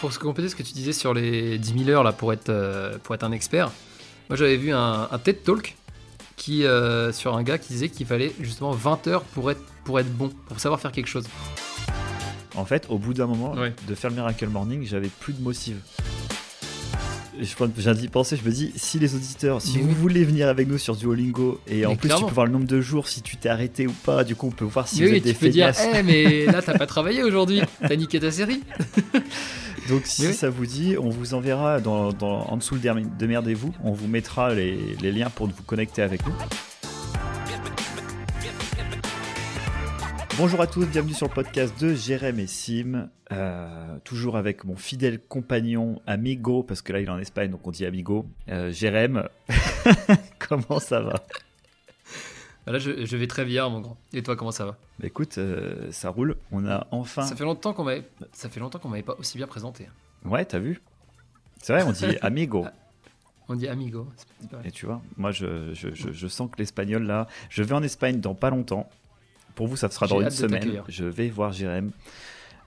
pour se compléter ce que tu disais sur les 10 000 heures là, pour, être, euh, pour être un expert, moi j'avais vu un, un, TED Talk qui, euh, sur un gars qui disait qu'il fallait justement 20 heures pour être, pour être bon, pour savoir faire quelque chose. En fait, au bout d'un moment de faire le Miracle Morning, j'avais plus de motive. J'ai d'y penser, je me dis, si les auditeurs, si vous voulez venir avec nous sur Duolingo, et en plus tu peux voir le nombre de jours, si tu t'es arrêté ou pas, du coup on peut voir si vous êtes des tu peux dire, eh, mais là t'as pas travaillé aujourd'hui, t'as niqué ta série. Donc si ça vous dit, on vous enverra dans, en dessous le démerdez-vous, on vous mettra les, les liens pour vous connecter avec nous. Bonjour à tous, bienvenue sur le podcast de Jérém et Sim. Euh, toujours avec mon fidèle compagnon Amigo, parce que là il est en Espagne donc on dit Amigo. Euh, Jérém, comment ça va? Là je, vais très bien mon grand. Et toi comment ça va? Bah Écoute, euh, ça roule. On a enfin. Ça fait longtemps qu'on m'avait, ça fait longtemps qu'on m'avait pas aussi bien présenté. Ouais, t'as vu? C'est vrai, on dit Amigo. On dit amigo. Et tu vois, moi je, je, je sens que l'espagnol là, je vais en Espagne dans pas longtemps pour vous, ça sera dans une semaine. Je vais voir Jérém.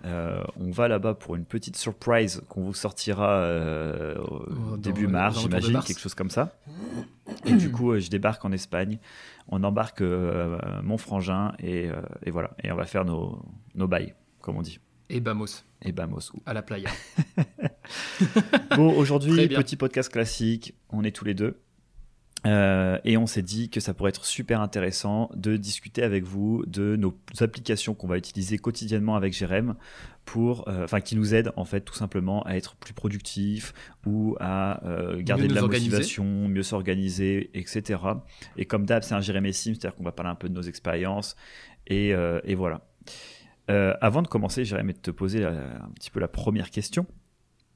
Euh, on va là-bas pour une petite surprise qu'on vous sortira euh, au début mars, j'imagine, quelque chose comme ça. Et du coup, euh, je débarque en Espagne. On embarque mon frangin et, voilà. Et on va faire nos, nos bails, comme on dit. Et Bamos. Et Bamos. À la playa. bon, aujourd'hui, petit podcast classique. On est tous les deux. Euh, et on s'est dit que ça pourrait être super intéressant de discuter avec vous de nos applications qu'on va utiliser quotidiennement avec Jérém pour, euh, enfin, qui nous aident en fait tout simplement à être plus productifs ou à euh, garder de la motivation, mieux s'organiser, etc. Et comme d'hab, c'est un Jérém Sim, c'est-à-dire qu'on va parler un peu de nos expériences et, et voilà. avant de commencer, Jérém, de te poser un petit peu la première question.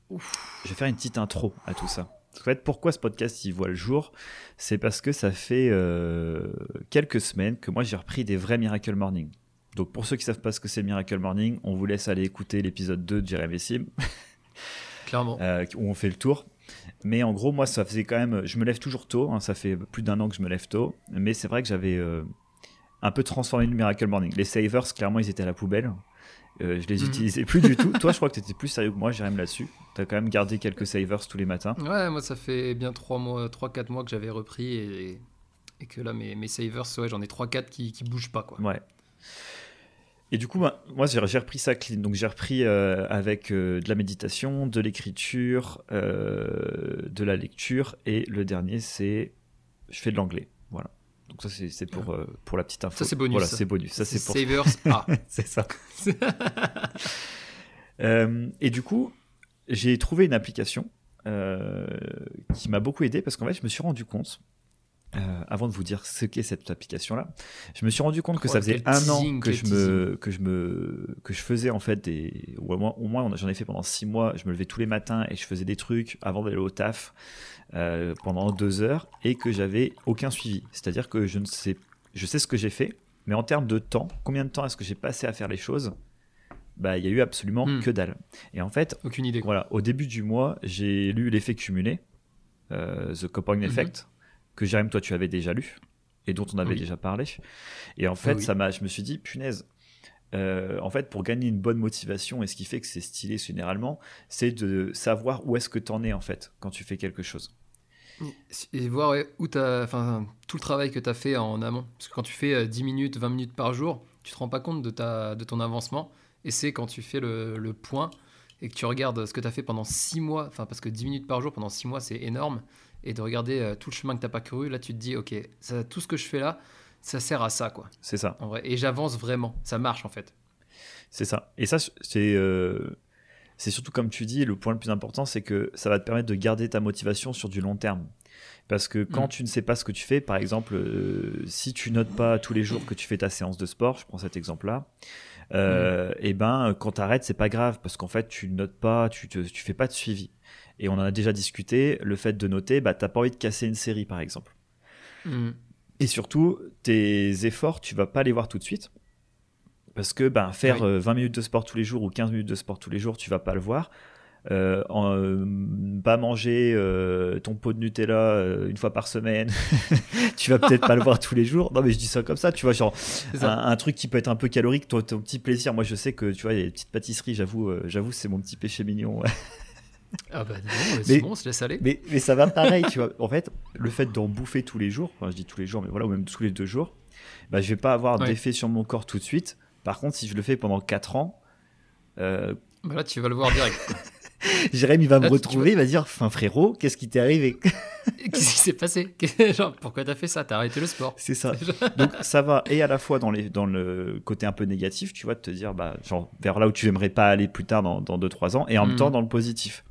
Je vais faire une petite intro à tout ça. En fait, pourquoi ce podcast il voit le jour? C'est parce que ça fait euh, quelques semaines que moi j'ai repris des vrais Miracle Morning. Donc pour ceux qui savent pas ce que c'est Miracle Morning, on vous laisse aller écouter l'épisode 2 de Jérémy Sim. Clairement. Euh, où on fait le tour. Mais en gros, moi, ça faisait quand même. Je me lève toujours tôt. Hein, ça fait plus d'un an que je me lève tôt. Mais c'est vrai que j'avais euh, un peu transformé le Miracle Morning. Les savers, clairement, ils étaient à la poubelle. Euh, je les mhm. utilisais plus du tout. Toi, je crois que tu étais plus sérieux que moi, Jérém, là-dessus. Tu as quand même gardé quelques savers tous les matins. Ouais, moi, ça fait bien 3 mois, 3-4 mois que j'avais repris et, et, que là, mes, mes savers, ouais, j'en ai 3-4 qui, qui bougent pas. Quoi. Ouais. Et du coup, bah, moi, j'ai repris ça clean. Donc, j'ai repris euh, avec euh, de la méditation, de l'écriture, de la lecture. Et le dernier, c'est je fais de l'anglais. Donc ça c'est pour, euh, pour la petite info. Ça c'est bonus. Voilà, c'est bonus. Ça c'est pour Savers A. c'est ça. euh, et du coup, j'ai trouvé une application euh, qui m'a beaucoup aidé parce qu'en fait, je me suis rendu compte euh, avant de vous dire ce qu'est cette application-là, je me suis rendu compte que ça faisait un an que je me que je me que je faisais en fait des au moins, au moins j'en ai fait pendant six mois. Je me levais tous les matins et je faisais des trucs avant d'aller au taf euh, pendant deux heures et que j'avais aucun suivi. C'est-à-dire que je ne sais je sais ce que j'ai fait, mais en termes de temps, combien de temps est-ce que j'ai passé à faire les choses? Bah, il y a eu absolument hmm. que dalle. Et en fait, aucune idée. Voilà, au début du mois, j'ai lu l'effet cumulé, euh, The Compound mhm. Effect, que Jérém, toi, tu avais déjà lu et dont on avait déjà parlé. Et en fait, ça m'a, je me suis dit, punaise. Euh, en fait, pour gagner une bonne motivation, et ce qui fait que c'est stylé généralement, c'est de savoir où est-ce que tu en es en fait quand tu fais quelque chose. Et voir où enfin, tout le travail que tu as fait en amont. Parce que quand tu fais 10 euh, minutes, 20 minutes par jour, tu te rends pas compte de, ta, de ton avancement. Et c'est quand tu fais le, le, point et que tu regardes ce que tu as fait pendant 6 mois, enfin, parce que 10 minutes par jour pendant 6 mois, c'est énorme et de regarder euh, tout le chemin que tu n'as pas couru, là tu te dis, ok, ça, tout ce que je fais là, ça sert à ça, quoi. C'est ça. En vrai. Et j'avance vraiment, ça marche en fait. C'est ça. Et ça, c'est euh, c'est surtout comme tu dis, le point le plus important, c'est que ça va te permettre de garder ta motivation sur du long terme. Parce que quand mm. tu ne sais pas ce que tu fais, par exemple, euh, si tu notes pas tous les jours que tu fais ta séance de sport, je prends cet exemple-là, mm. et eh ben quand tu arrêtes, c'est pas grave parce qu'en fait tu notes pas, tu, tu fais pas de suivi. Et on en a déjà discuté, le fait de noter, bah, t'as pas envie de casser une série par exemple. Mm. Et surtout, tes efforts, tu vas pas les voir tout de suite. Parce que bah, faire 20 euh, minutes de sport tous les jours ou 15 minutes de sport tous les jours, tu vas pas le voir. euh, pas manger ton pot de Nutella une fois par semaine, tu vas peut-être pas le voir tous les jours. Non, mais je dis ça comme ça, tu vois, genre un, truc qui peut être un peu calorique, ton, ton, petit plaisir. Moi, je sais que tu vois, il y a des petites pâtisseries, j'avoue, j'avoue, c'est mon petit péché mignon. Ah bah non, c'est bon, se laisse aller. Mais, mais, ça va pareil, tu vois. En fait, le fait d'en bouffer tous les jours, enfin je dis tous les jours, mais voilà, ou même tous les deux jours, bah je vais pas avoir d'effet sur mon corps tout de suite. Par contre, si je le fais pendant 4 ans... Euh... Bah là, tu vas le voir direct. Jérémy va me retrouver, il va dire Enfin, frérot, qu'est-ce qui t'est arrivé? Qu'est-ce qui s'est passé? Genre, pourquoi t'as fait ça? T'as arrêté le sport C'est ça. Donc, ça va, et à la fois dans, les, dans le côté un peu négatif, tu vois, de te dire, bah, genre, vers là où tu aimerais pas aller plus tard dans 2-3 ans, et en même hmm. temps dans le positif.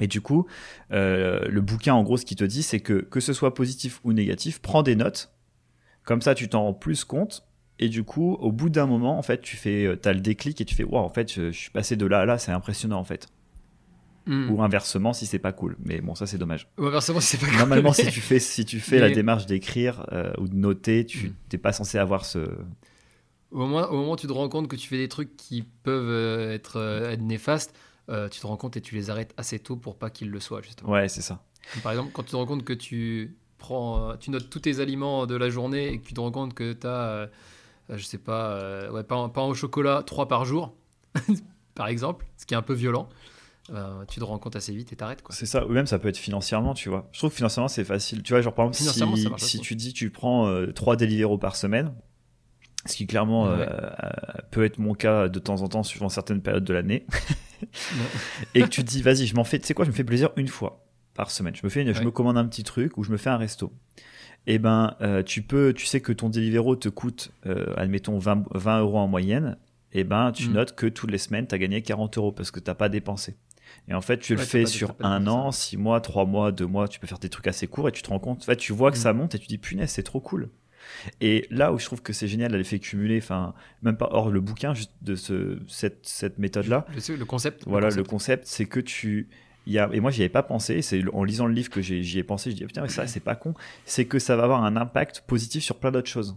Et du coup, euh, le bouquin, en gros, ce qu'il te dit, c'est que que ce soit positif ou négatif, prends des notes. Comme ça, tu t'en rends plus compte. Et du coup, au bout d'un moment, en fait, tu fais, euh, as le déclic et tu fais, waouh, en fait, je, suis passé de là à là, c'est impressionnant, en fait. Hmm. Ou inversement, si c'est pas cool. Mais bon, ça, c'est dommage. Ou inversement, si c'est pas cool. Normalement, si tu fais, si tu fais la démarche d'écrire euh, ou de noter, tu n'es hmm. pas censé avoir ce. Au moment, au moment où tu te rends compte que tu fais des trucs qui peuvent être, être néfastes, euh, tu te rends compte et tu les arrêtes assez tôt pour pas qu'ils le soient, justement. Ouais, c'est ça. Par exemple, quand tu te rends compte que tu prends, euh, tu notes tous tes aliments de la journée et que tu te rends compte que tu as, euh, je sais pas, ouais, pain, pain, au chocolat 3 par jour, par exemple, ce qui est un peu violent. tu te rends compte assez vite et t'arrêtes quoi. C'est ça, ou même ça peut être financièrement, tu vois. Je trouve que financièrement c'est facile. Tu vois, genre par exemple, si, si tu dis tu prends 3 Deliveroo par semaine, ce qui clairement peut être mon cas de temps en temps suivant certaines périodes de l'année. et que tu te dis, vas-y, je m'en fais, tu sais quoi, je me fais plaisir une fois par semaine. Je me, fais je me commande un petit truc ou je me fais un resto. Et eh ben, euh, tu peux, tu sais que ton Deliveroo te coûte, euh, admettons, 20, 20, euros en moyenne. Et eh ben, tu mm. notes que toutes les semaines, tu as gagné 40 euros parce que tu pas dépensé. Et en fait, tu le fais sur un an, six mois, trois mois, deux mois, tu peux faire des trucs assez courts et tu te rends compte, en fait, tu vois que mm. ça monte et tu dis, punaise, c'est trop cool. Et là où je trouve que c'est génial l'effet cumulé, enfin, même pas hors le bouquin, juste de ce, cette, cette méthode-là. Le, concept. Voilà, le concept, c'est que tu. Y a, et moi, j'y avais pas pensé, c'est en lisant le livre que j'y ai, pensé, je dis, putain, mais ça, c'est pas con. C'est que ça va avoir un impact positif sur plein d'autres choses.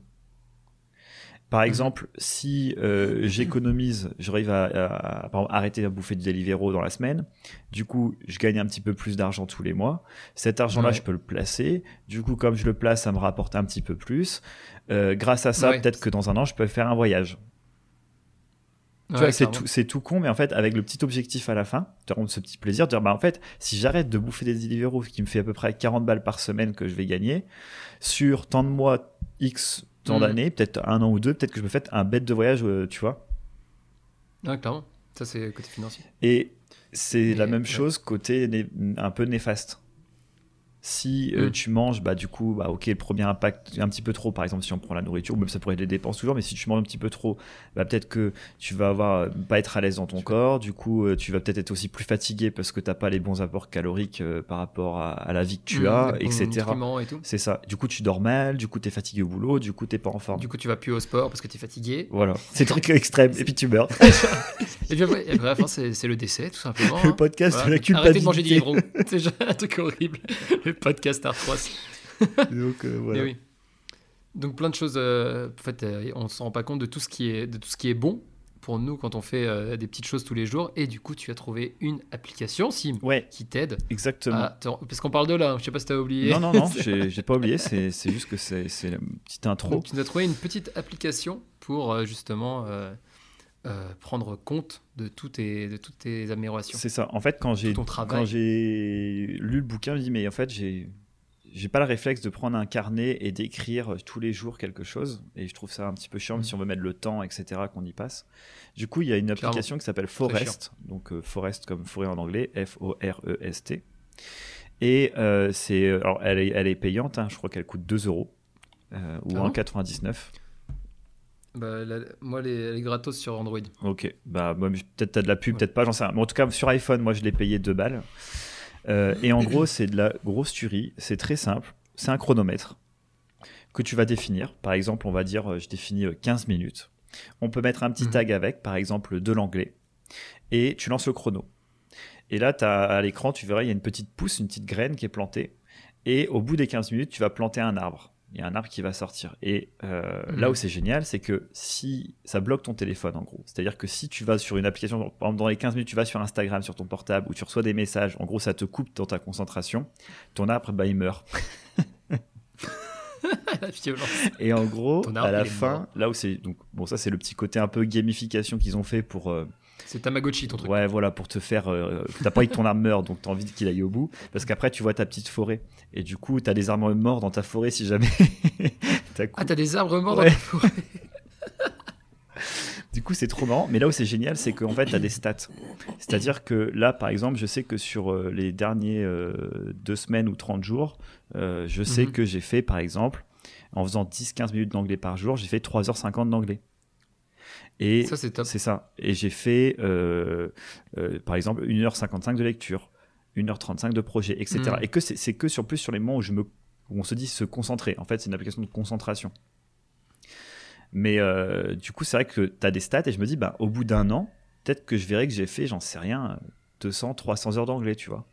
Par mhm. exemple, si euh, j'économise, j'arrive à, à, à, arrêter de bouffer du Deliveroo dans la semaine, du coup, je gagne un petit peu plus d'argent tous les mois. Cet argent-là, je peux le placer. Du coup, comme je le place, ça me rapporte un petit peu plus. Euh, grâce à ça, peut-être que dans un an, je peux faire un voyage. C'est tout, c'est tout con, mais en fait, avec le petit objectif à la fin, tu rends ce petit plaisir de dire, bah, en fait, si j'arrête de bouffer des Deliveroo, qui me fait à peu près 40 balles par semaine que je vais gagner, sur tant de mois X tant mm. d'années, peut-être un an ou deux, peut-être que je me fais un bête de voyage, euh, tu vois. Ah, clairement. Ça, c'est côté financier. Et c'est la même chose côté un peu néfaste. Si euh, mm. tu manges, bah, du coup, bah, ok, le premier impact, un petit peu trop, par exemple, si on prend la nourriture, ou même ça pourrait être des dépenses toujours, mais si tu manges un petit peu trop, bah, peut-être que tu vas avoir, euh, pas être à l'aise dans ton corps, du coup, euh, tu vas peut-être être aussi plus fatigué parce que tu n'as pas les bons apports caloriques par rapport à, la vie que tu mm, as, etc. C'est ça. Du coup, tu dors mal, du coup, tu es fatigué au boulot, du coup, tu pas en forme. Du coup, tu vas plus au sport parce que tu es fatigué. Voilà, c'est truc extrême, et puis tu meurs. et puis après, c'est le décès, tout simplement. Le hein. podcast de la culpabilité. Arrêtez de manger des c'est un truc horrible podcast Arthros. Donc, euh, voilà. oui. Donc plein de choses. Euh, en fait, euh, on se rend pas compte de tout ce qui est de tout ce qui est bon pour nous quand on fait des petites choses tous les jours. Et du coup, tu as trouvé une application, Sim, ouais, qui t'aide. Exactement. parce qu'on parle de là. Je sais pas si tu as oublié. Non, non, non. j'ai pas oublié. C'est juste que c'est la petite intro. Donc, tu nous as trouvé une petite application pour justement. Prendre compte de, tout tes, de toutes tes améliorations. C'est ça. En fait, quand j'ai quand j'ai lu le bouquin, je me dis mais en fait j'ai j'ai pas le réflexe de prendre un carnet et d'écrire tous les jours quelque chose. Et je trouve ça un petit peu chiant, mm. si on veut mettre le temps, etc., qu'on y passe. Du coup, il y a une application qui s'appelle Forest. Donc, euh, Forest comme forêt en anglais, F-O-R-E-S-T. Et euh, c'est, alors, elle est, elle est payante, hein. je crois qu'elle coûte 2 euros euh, ou 1,99. Ah bah, moi, elle est, gratos sur Android. Ok, bah, peut-être t'as de la pub, peut-être pas, j'en sais rien. Mais en tout cas, sur iPhone, moi, je l'ai payé 2 balles. Euh, et en gros, c'est de la grosse tuerie. C'est très simple. C'est un chronomètre que tu vas définir. Par exemple, on va dire, euh, je définis 15 euh, minutes. On peut mettre un petit mhm. tag avec, par exemple, de l'anglais. Et tu lances le chrono. Et là, as, à l'écran, tu verras, il y a une petite pousse, une petite graine qui est plantée. Et au bout des 15 minutes, tu vas planter un arbre. Il y a un arbre qui va sortir. Et euh, là où c'est génial, c'est que si ça bloque ton téléphone en gros, c'est-à-dire que si tu vas sur une application, par exemple dans les 15 minutes, tu vas sur Instagram sur ton portable ou tu reçois des messages, en gros ça te coupe dans ta concentration, ton arbre bah, il meurt. Et en gros, à la fin, là où c'est donc bon, ça c'est le petit côté un peu gamification qu'ils ont fait pour. Euh, c'est Tamagotchi ton truc. Ouais, voilà, pour te faire. Euh, t'as pas envie que ton arbre meure, donc t'as envie qu'il aille au bout. Parce qu'après, tu vois ta petite forêt. Et du coup, t'as des arbres morts dans ta forêt si jamais. Ah, t'as des arbres morts dans ta forêt Du coup, c'est trop marrant. Mais là où c'est génial, c'est qu'en fait, tu as des stats. C'est-à-dire que là, par exemple, je sais que sur euh, les derniers deux semaines ou 30 jours, je sais mhm. que j'ai fait, par exemple, en faisant 10-15 minutes d'anglais par jour, j'ai fait 3h50 d'anglais. Et ça, c'est C'est ça. Et j'ai fait, euh, euh, par exemple, 1h55 de lecture, 1h35 de projet, etc. Hmm. Et que c'est que sur plus sur les moments où, je me, où on se dit se concentrer. En fait, c'est une application de concentration. Mais euh, du coup, c'est vrai que tu as des stats et je me dis, bah, au bout d'un an, peut-être que je verrai que j'ai fait, j'en sais rien, 200, 300 heures d'anglais, tu vois.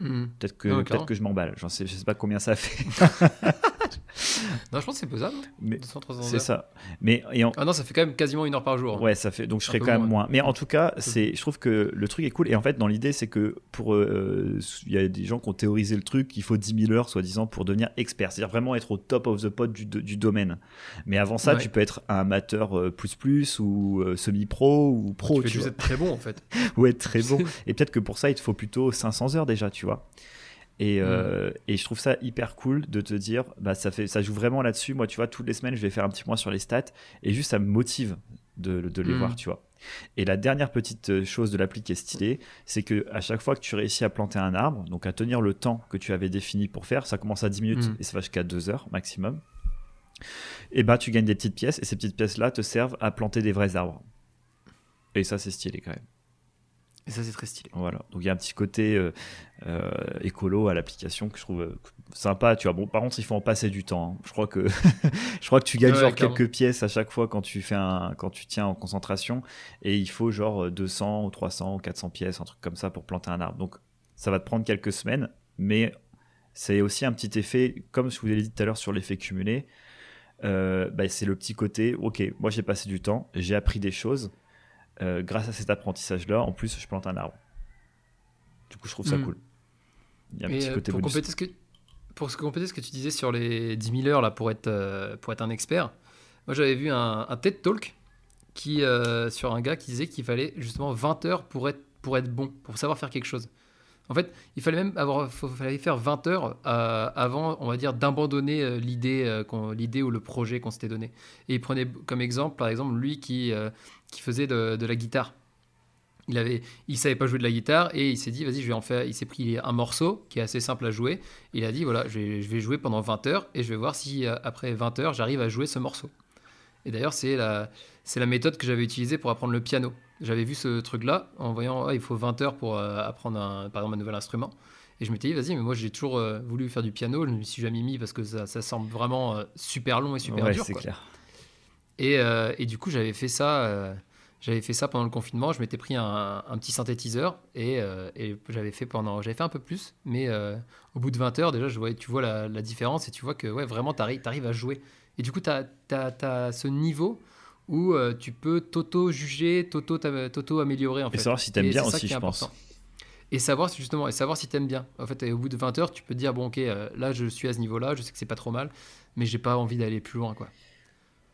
Hmm. Peut-être que, peut que je m'emballe. Je sais, je sais pas combien ça fait. non, je pense que c'est pesable. Mais c'est ça. Mais ah non, ça fait quand même quasiment une heure par jour. Ouais, ça fait. Donc je serais quand même moins. Mais en tout cas, c'est. Je trouve que le truc est cool. Et en fait, dans l'idée, c'est que pour euh, il y a des gens qui ont théorisé le truc. Il faut 10 000 heures, soi-disant, pour devenir expert. C'est-à-dire vraiment être au top of the pod du, du domaine. Mais avant ça, tu peux être un amateur euh, plus plus ou euh, semi-pro ou pro. Tu, peux être très bon en fait. ou être très bon. Et peut-être que pour ça, il te faut plutôt 500 heures déjà, tu vois. Et, euh, mm. et, je trouve ça hyper cool de te dire, bah, ça, fait, ça joue vraiment là-dessus. Moi, tu vois, toutes les semaines, je vais faire un petit point sur les stats et juste ça me motive de, de les mm. voir, tu vois. Et la dernière petite euh, chose de l'appli qui est stylée, c'est que à chaque fois que tu réussis à planter un arbre, donc à tenir le temps que tu avais défini pour faire, ça commence à 10 minutes mm. et ça va jusqu'à 2 heures maximum. Et bah, tu gagnes des petites pièces et ces petites pièces-là te servent à planter des vrais arbres. Et ça, c'est stylé quand même. Et ça, c'est très stylé. Voilà. Donc, il y a un petit côté euh, euh, écolo à l'application que je trouve euh, sympa. Tu vois, bon, par contre, il faut en passer du temps. Hein. Je crois que je crois que tu gagnes genre quelques pièces à chaque fois quand tu fais un, quand tu tiens en concentration, et il faut genre 200 ou 300 ou 400 pièces, un truc comme ça pour planter un arbre. Donc, ça va te prendre quelques semaines, mais c'est aussi un petit effet, comme je vous l'ai dit tout à l'heure sur l'effet cumulé. Bah, c'est le petit côté, ok, moi j'ai passé du temps, j'ai appris des choses, euh, grâce à cet apprentissage-là, en plus, je plante un arbre. Du coup, je trouve ça hmm. cool. Il y a un petit euh, côté pour compléter ce que pour compléter ce que tu disais sur les 10 000 heures là pour être euh, pour être un expert, moi j'avais vu un, TED Talk qui sur un gars qui disait qu'il fallait justement 20 heures pour être pour être bon, pour savoir faire quelque chose. En fait, il fallait même avoir, fallait faire 20 heures avant, on va dire, d'abandonner l'idée, l'idée ou le projet qu'on s'était donné. Et il prenait comme exemple, par exemple, lui qui, qui faisait de, la guitare. Il avait, il savait pas jouer de la guitare et il s'est dit vas-y je vais en faire. Il s'est pris un morceau qui est assez simple à jouer. il a dit voilà je vais, jouer pendant 20 heures et je vais voir si euh, après 20 heures j'arrive à jouer ce morceau. Et d'ailleurs c'est la méthode que j'avais utilisée pour apprendre le piano. J'avais vu ce truc là en voyant ah, il faut 20 heures pour euh, apprendre un, par exemple un nouvel instrument. Et je m'étais dit, vas-y, mais moi j'ai toujours euh, voulu faire du piano, je ne me suis jamais mis parce que ça, ça semble vraiment super long et super ouais, dur. c'est clair. Et, et, du coup, j'avais fait ça j'avais fait ça pendant le confinement. Je m'étais pris un, petit synthétiseur et, euh, et j'avais fait pendant, j'avais fait un peu plus, mais euh, au bout de 20 heures, déjà, je tu vois la, différence et tu vois que ouais, vraiment, tu arrives, à jouer. Et du coup, tu as, as, ce niveau où euh, tu peux t'auto-juger, t'auto-améliorer. En et savoir si tu aimes bien aussi, je pense. Et savoir, justement, et savoir si tu aimes bien. En fait, au bout de 20 heures, tu peux te dire, bon, ok, là, je suis à ce niveau-là, je sais que c'est pas trop mal, mais j'ai pas envie d'aller plus loin, quoi.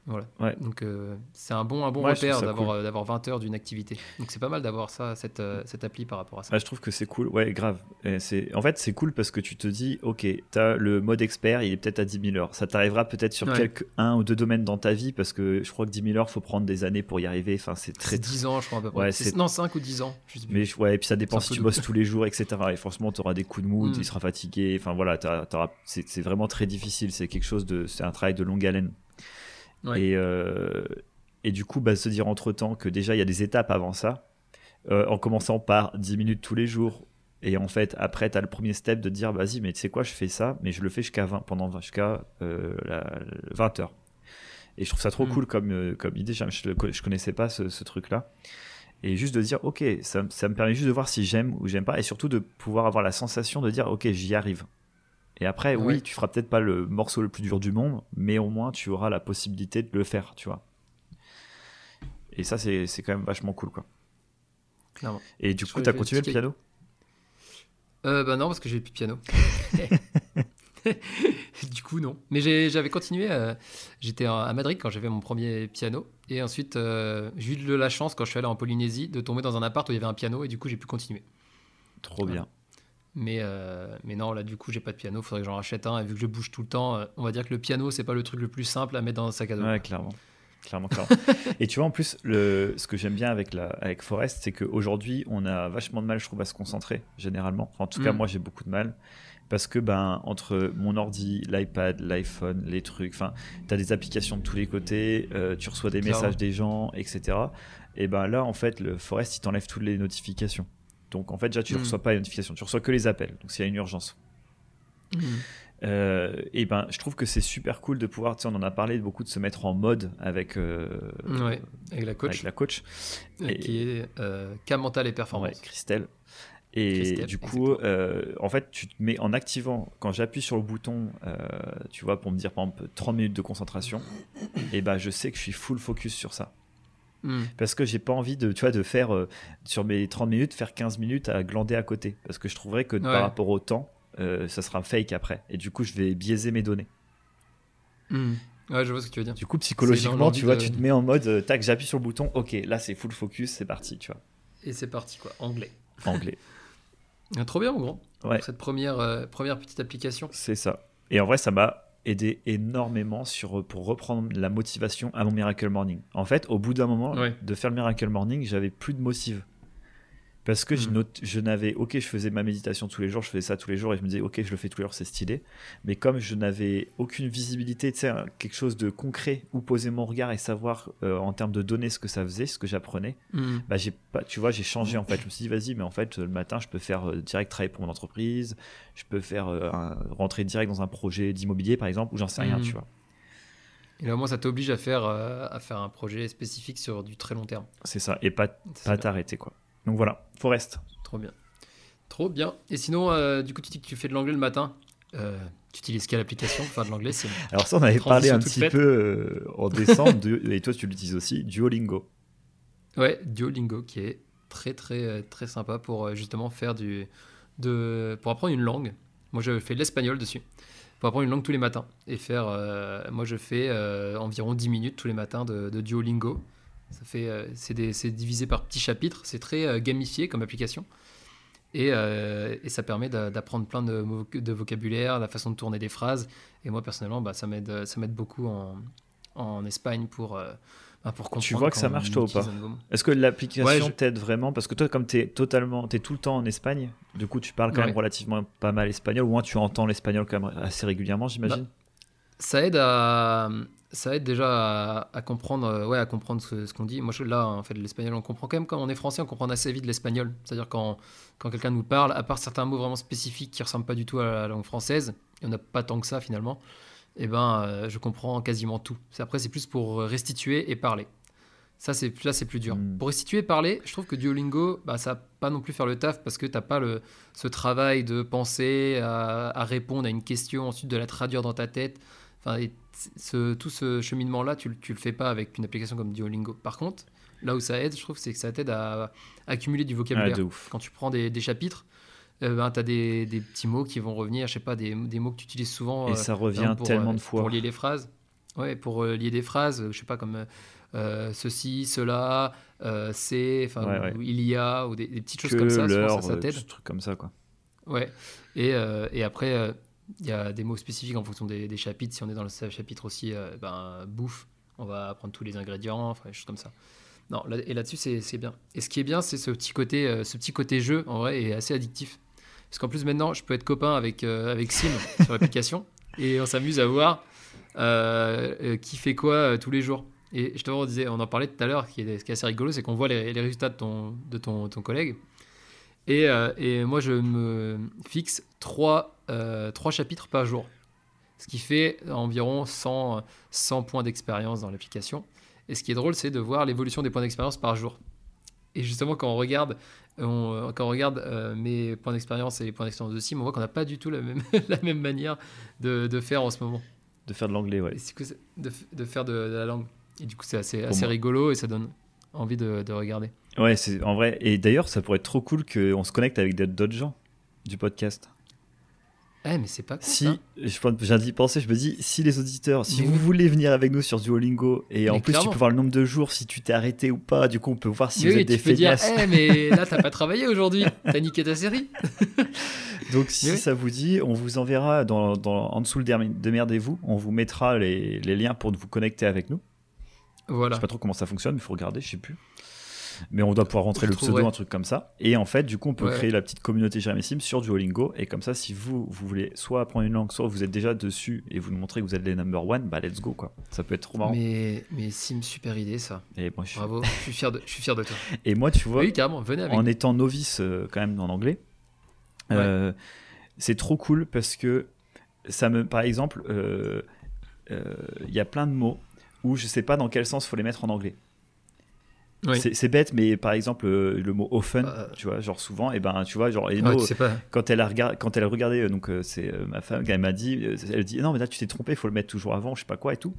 Voilà. Ouais. Donc euh, c'est un bon, un bon repère d'avoir, euh, d'avoir 20 heures d'une activité. Donc c'est pas mal d'avoir ça, cette, euh, cette appli par rapport à ça. je trouve que c'est cool. Ouais, grave. c'est, en fait, c'est cool parce que tu te dis, ok, tu as le mode expert, il est peut-être à 10 000 heures. Ça t'arrivera peut-être sur quelques un ou deux domaines dans ta vie parce que je crois que 10 000 heures, faut prendre des années pour y arriver. Enfin, c'est très. 10 ans, je crois à peu près. Ouais, c'est... Non, 5 ou 10 ans. Mais ouais, et puis ça dépend si tu bosses tous les jours, etc. Et franchement, tu auras des coups de mou, tu mm. seras fatigué. Enfin voilà, c'est, c'est vraiment très difficile. C'est quelque chose de. C'est un travail de longue haleine. Et, euh, et du coup, bah, se dire entre temps que déjà il y a des étapes avant ça, euh, en commençant par 10 minutes tous les jours. Et en fait, après, tu as le premier step de dire vas-y, mais tu sais quoi, je fais ça, mais je le fais jusqu'à 20, pendant jusqu'à euh, 20 heures. Et je trouve ça trop mm. cool comme, comme idée. Je, je, connaissais pas ce, ce truc-là. Et juste de dire, ok, ça, ça, me permet juste de voir si j'aime ou j'aime pas. Et surtout de pouvoir avoir la sensation de dire, ok, j'y arrive. Et après, oui, tu feras peut-être pas le morceau le plus dur du monde, mais au moins tu auras la possibilité de le faire, tu vois. Et ça, c'est quand même vachement cool, quoi. Et du coup, tu as continué le piano? Euh, Bah non, parce que j'ai plus de piano. du coup, non. Mais j'avais continué. Euh, j'étais à Madrid quand j'avais mon premier piano. Et ensuite, euh, j'ai eu de la chance quand je suis allé en Polynésie de tomber dans un appart où il y avait un piano. Et du coup, j'ai pu continuer. Trop bien. Mais, euh, mais non, là, du coup, j'ai pas de piano. Faudrait que j'en rachète un. Et vu que je bouge tout le temps, on va dire que le piano, c'est pas le truc le plus simple à mettre dans un sac à dos. Ouais, clairement. Clairement, clairement. et tu vois, en plus, le, ce que j'aime bien avec, la, avec Forest, c'est qu'aujourd'hui, on a vachement de mal, je trouve, à se concentrer, généralement. en tout cas, mm. moi, j'ai beaucoup de mal parce que ben entre mon ordi, l'iPad, l'iPhone, les trucs, enfin, tu as des applications de tous les côtés, euh, tu reçois des messages des gens, etc. Et ben là, en fait, le Forest, il t'enlève toutes les notifications. Donc en fait, déjà, tu ne hmm. reçois pas les notifications, tu reçois que les appels. Donc s'il y a une urgence. Hmm. Euh, et ben, je trouve que c'est super cool de pouvoir, tu sais, on en a parlé beaucoup de se mettre en mode avec, euh, avec la coach, avec la coach, et, qui est euh, K mental et performance, Christelle. Et du coup, euh, en fait, tu te mets en activant, quand j'appuie sur le bouton, euh, tu vois, pour me dire par exemple 30 minutes de concentration, et ben je sais que je suis full focus sur ça. Hmm. Parce que j'ai pas envie de, tu vois, de faire euh, sur mes 30 minutes, faire 15 minutes à glander à côté. Parce que je trouverais que par rapport au temps, ça sera fake après. Et du coup, je vais biaiser mes données. Hmm. Ouais, je vois ce que tu veux dire. Du coup, psychologiquement, tu vois, tu te mets en mode, tac, j'appuie sur le bouton, ok, là c'est full focus, c'est parti, tu vois. Et c'est parti, quoi. Anglais. Anglais. Ah, trop bien, mon grand. Ouais. Pour cette première, euh, première petite application. C'est ça. Et en vrai, ça m'a aidé énormément sur, pour reprendre la motivation à mon Miracle Morning. En fait, au bout d'un moment de faire le Miracle Morning, j'avais plus de motive. Parce que je, hmm. je n'avais, ok, je faisais ma méditation tous les jours, je faisais ça tous les jours et je me disais, ok, je le fais tous les jours, c'est stylé. Mais comme je n'avais aucune visibilité, tu sais, quelque chose de concret où poser mon regard et savoir euh, en termes de données ce que ça faisait, ce que j'apprenais, hmm. bah, j'ai pas, tu vois, j'ai changé en fait. Je me suis dit, vas-y, mais en fait, le matin, je peux faire euh, direct travailler pour mon entreprise, je peux faire euh, rentrer direct dans un projet d'immobilier par exemple, ou j'en sais rien, hmm. tu vois. Et là, au moins, ça t'oblige à faire, à faire un projet spécifique sur du très long terme. C'est ça, et pas, pas t'arrêter, quoi. Donc voilà, Forest. Trop bien. Trop bien. Et sinon, euh, du coup, tu dis que tu fais de l'anglais le matin. Euh, tu utilises quelle application Enfin, de l'anglais, c'est. Alors, ça, on avait parlé un petit peu euh, en décembre, et toi, tu l'utilises aussi, Duolingo. Ouais, Duolingo, qui est très, très, très sympa pour justement faire du. De, pour apprendre une langue. Moi, je fais de l'espagnol dessus. Pour apprendre une langue tous les matins. Et faire. moi, je fais environ 10 minutes tous les matins de, de Duolingo. Ça fait, euh, c'est divisé par petits chapitres, c'est très euh, gamifié comme application. Et, euh, et, ça permet d'apprendre plein de, de, vocabulaire, la façon de tourner des phrases. Et moi, personnellement, bah, ça m'aide beaucoup en, en, Espagne pour, bah, pour comprendre. Tu vois que ça marche, toi, ou pas Est-ce que l'application t'aide vraiment Parce que toi, comme tu es, totalement, es tout le temps en Espagne, du coup, tu parles quand même relativement pas mal espagnol, ou moins tu entends l'espagnol quand même assez régulièrement, j'imagine bah, Ça aide à ça aide déjà à, comprendre, euh, ouais, à comprendre ce, qu'on dit. Moi, je, là, en fait, l'espagnol, on comprend quand même. Quand on est français, on comprend assez vite l'espagnol. C'est-à-dire quand, quand quelqu'un nous parle, à part certains mots vraiment spécifiques qui ressemblent pas du tout à la langue française, il n'y en a pas tant que ça finalement. Et eh ben, euh, je comprends quasiment tout. Après, c'est plus pour restituer et parler. Ça, c'est là, c'est plus dur. Hmm. Pour restituer et parler, je trouve que Duolingo, bah, ça va pas non plus faire le taf parce que tu n'as pas le, ce travail de penser à, à, répondre à une question, ensuite de la traduire dans ta tête. Enfin, ce, tout ce cheminement-là, tu, tu le fais pas avec une application comme Duolingo. Par contre, là où ça aide, je trouve, c'est que ça t'aide à, accumuler du vocabulaire. Quand tu prends des, chapitres, euh, ben, tu as des, des, petits mots qui vont revenir, je sais pas, des, des mots que tu utilises souvent. Et euh, ça revient tellement de euh, fois. Pour lier les phrases. Ouais, pour lier des phrases, je sais pas, comme ceci, cela, c'est, enfin, il y a, ou des, petites choses comme ça, ça, ça t'aide. Des trucs comme ça, quoi. Ouais. Et, et après, il y a des mots spécifiques en fonction des, chapitres. Si on est dans le chapitre aussi, euh, ben, bouffe, on va apprendre tous les ingrédients, enfin, des choses comme ça. Non, et là-dessus, c'est bien. Et ce qui est bien, c'est ce, petit côté, euh, ce petit côté jeu, en vrai, est assez addictif. Parce qu'en plus, maintenant, je peux être copain avec, euh, avec Sim sur l'application et on s'amuse à voir qui fait quoi tous les jours. Et je te disais, on en parlait tout à l'heure, ce qui est assez rigolo, c'est qu'on voit les, les, résultats de ton, de ton, ton collègue. Et, et, moi, je me fixe trois euh, trois chapitres par jour, ce qui fait environ 100, 100 points d'expérience dans l'application. Et ce qui est drôle, c'est de voir l'évolution des points d'expérience par jour. Et justement, quand on regarde, on, quand on regarde mes points d'expérience et les points d'expérience de Sim, on voit qu'on n'a pas du tout la même, la même manière de, de, faire en ce moment. De faire de l'anglais, ouais. De, de, faire de, la langue. Et du coup, c'est assez, assez rigolo et ça donne envie de, de regarder. Ouais, c'est en vrai. Et d'ailleurs, ça pourrait être trop cool qu'on se connecte avec d'autres gens du podcast. Eh, mais c'est pas Si, je viens d'y penser, je me dis, si les auditeurs, si vous voulez venir avec nous sur Duolingo, et en plus tu peux voir le nombre de jours, si tu t'es arrêté ou pas, du coup on peut voir si vous êtes des feignasses. Eh, mais là t'as pas travaillé aujourd'hui, t'as niqué ta série. Donc si ça vous dit, on vous enverra dans, dans en dessous le démerdez-vous, on vous mettra les, les, liens pour vous connecter avec nous. Voilà. Je sais pas trop comment ça fonctionne, mais il faut regarder, je sais plus mais on doit pouvoir rentrer le pseudo, un truc comme ça. Et en fait, du coup, on peut créer la petite communauté Jérémy Sim sur Duolingo. Et comme ça, si vous, vous voulez soit apprendre une langue, soit vous êtes déjà dessus et vous nous montrez que vous êtes les number one, bah let's go quoi. Ça peut être trop marrant. Mais, mais Sim, super idée ça. Et moi, je Bravo, je suis fier de, je suis fier de toi. Et moi, tu vois, oui, carrément, venez avec en étant novice euh, quand même en anglais, euh, c'est trop cool parce que ça me, par exemple, euh, il y a plein de mots où je sais pas dans quel sens faut les mettre en anglais. C'est bête, mais par exemple, euh, le mot often, euh. tu vois, genre souvent, et ben, tu vois, genre, quand, elle a quand elle a regardé, euh, donc c'est ma femme, elle m'a dit, elle dit, non, mais là, tu t'es trompé, il faut le mettre toujours avant, je sais pas quoi et tout.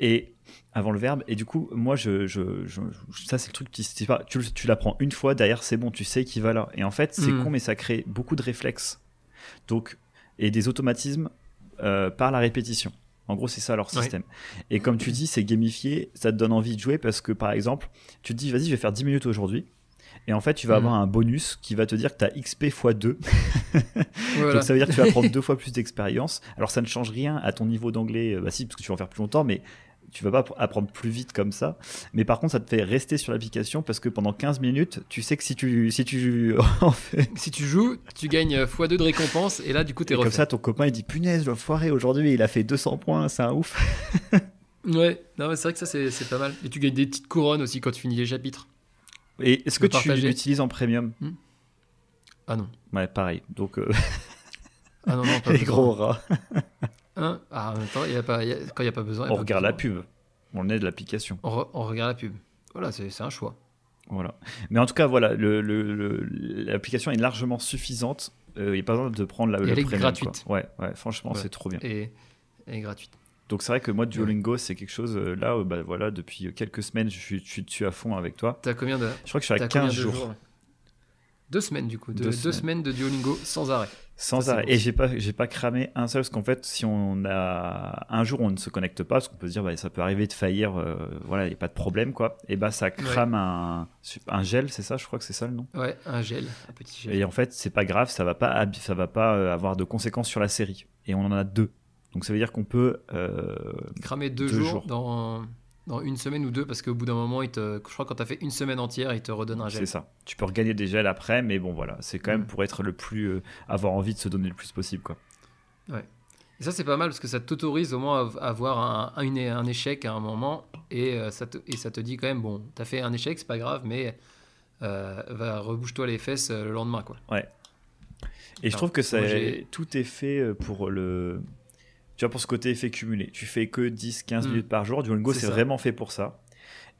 Et avant le verbe, et du coup, moi, je, je, ça, c'est le truc, tu, tu, tu l'apprends une fois, derrière, c'est bon, tu sais qu'il va là. Et en fait, c'est hmm. con, mais ça crée beaucoup de réflexes. Donc, et des automatismes par la répétition. En gros, c'est ça leur système. Et comme tu dis, c'est gamifié, ça te donne envie de jouer parce que par exemple, tu te dis, vas-y, je vais faire 10 minutes aujourd'hui. Et en fait, tu vas avoir mhm. un bonus qui va te dire que tu as XP x 2. Donc ça veut dire que tu vas prendre deux fois plus d'expérience. Alors ça ne change rien à ton niveau d'anglais, euh, bah si, parce que tu vas en faire plus longtemps, mais tu vas pas apprendre plus vite comme ça. Mais par contre, ça te fait rester sur l'application parce que pendant 15 minutes, tu sais que si tu, si tu, si tu joues, tu gagnes x2 de récompense et là, du coup, t'es refait. Comme ça, ton copain, il dit punaise, le foiré aujourd'hui, il a fait 200 points, c'est un ouf. ouais, non, c'est vrai que ça, c'est pas mal. Et tu gagnes des petites couronnes aussi quand tu finis les chapitres. Et est-ce que tu l'utilises en premium? Hmm Ah non. Ouais, pareil. Donc. Euh, ah non, non, pas Les gros rats. Hein ah, en même temps, y a pas, quand il n'y a pas besoin. on regarde la pub. On est de l'application. On, regarde la pub. Voilà, c'est un choix. Voilà. Mais en tout cas, voilà, l'application le, est largement suffisante. Il euh, n'y a pas besoin de prendre la. Et elle est gratuite. Ouais, ouais, franchement, c'est trop bien. Et est gratuite. Donc c'est vrai que moi, Duolingo, c'est quelque chose. Euh, là, euh, bah, voilà, depuis quelques semaines, je suis, je suis dessus à fond avec toi. T'as combien de. Je crois que je suis à 15 jours. Deux semaines, du coup. deux, semaines. de Duolingo sans arrêt. Sans arrêt. Et j'ai pas, j'ai pas cramé un seul, parce qu'en fait, si on a un jour on ne se connecte pas, parce qu'on peut se dire, bah, ça peut arriver de faillir, euh, voilà, il n'y a pas de problème, quoi. Et bah, ça crame un, un gel, c'est ça, je crois que c'est ça le nom? Ouais, un gel, un petit gel. Et en fait, c'est pas grave, ça va pas, ça va pas euh, avoir de conséquences sur la série. Et on en a deux. Donc ça veut dire qu'on peut euh, cramer deux, jours, dans dans une semaine ou deux parce qu'au bout d'un moment, il te, je crois que quand tu as fait une semaine entière, il te redonne un gel. C'est ça. Tu peux regagner des gels après, mais bon, voilà, c'est quand même mm. pour être le plus. Euh, avoir envie de se donner le plus possible, quoi. Ouais. Et ça, c'est pas mal parce que ça t'autorise au moins à avoir un, un, un, échec à un moment et, euh, ça te, et ça te dit quand même, bon, tu as fait un échec, c'est pas grave, mais euh, va rebouche-toi les fesses le lendemain, quoi. Ouais. Et je trouve que ça, tout est fait pour le tu vois, pour ce côté effet cumulé. Tu fais que 10, 15 hmm. minutes par jour. Duolingo, c'est vraiment fait pour ça.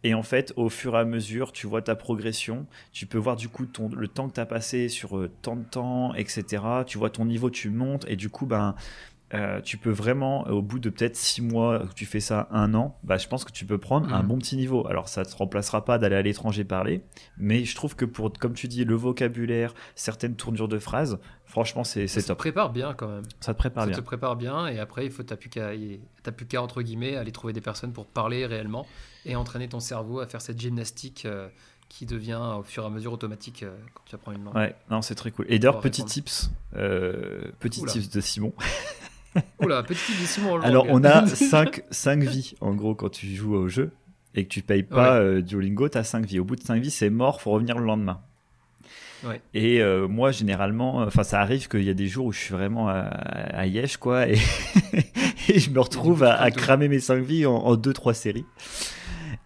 Et en fait, au fur et à mesure, tu vois ta progression. Tu peux voir du coup ton, le temps que tu as passé sur euh, tant de temps, etc. Tu vois ton niveau, tu montes. Et du coup, ben, euh, tu peux vraiment, au bout de peut-être six mois, tu fais ça un an, bah, je pense que tu peux prendre un mm. bon petit niveau. Alors, ça ne te remplacera pas d'aller à l'étranger parler, mais je trouve que pour, comme tu dis, le vocabulaire, certaines tournures de phrases, franchement, c'est top. Ça te prépare bien quand même. Ça te prépare bien. Ça te prépare bien, et après, il faut, t'as plus qu'à, entre guillemets, aller trouver des personnes pour parler réellement et entraîner ton cerveau à faire cette gymnastique. Euh, qui devient au fur et à mesure automatique euh, quand tu apprends une langue. Ouais, non, c'est très cool. Et d'ailleurs, petit tips, petit tips de Simon. Oula, petit Simon Alors, on a 5, 5 vies, en gros, quand tu joues au jeu et que tu payes pas euh, Duolingo, tu as 5 vies. Au bout de 5 vies, c'est mort, faut revenir le lendemain. Et euh, moi, généralement, enfin, ça arrive qu'il y a des jours où je suis vraiment à, à Yesh, quoi, et, je me retrouve à, cramer mes 5 vies en 2-3 séries.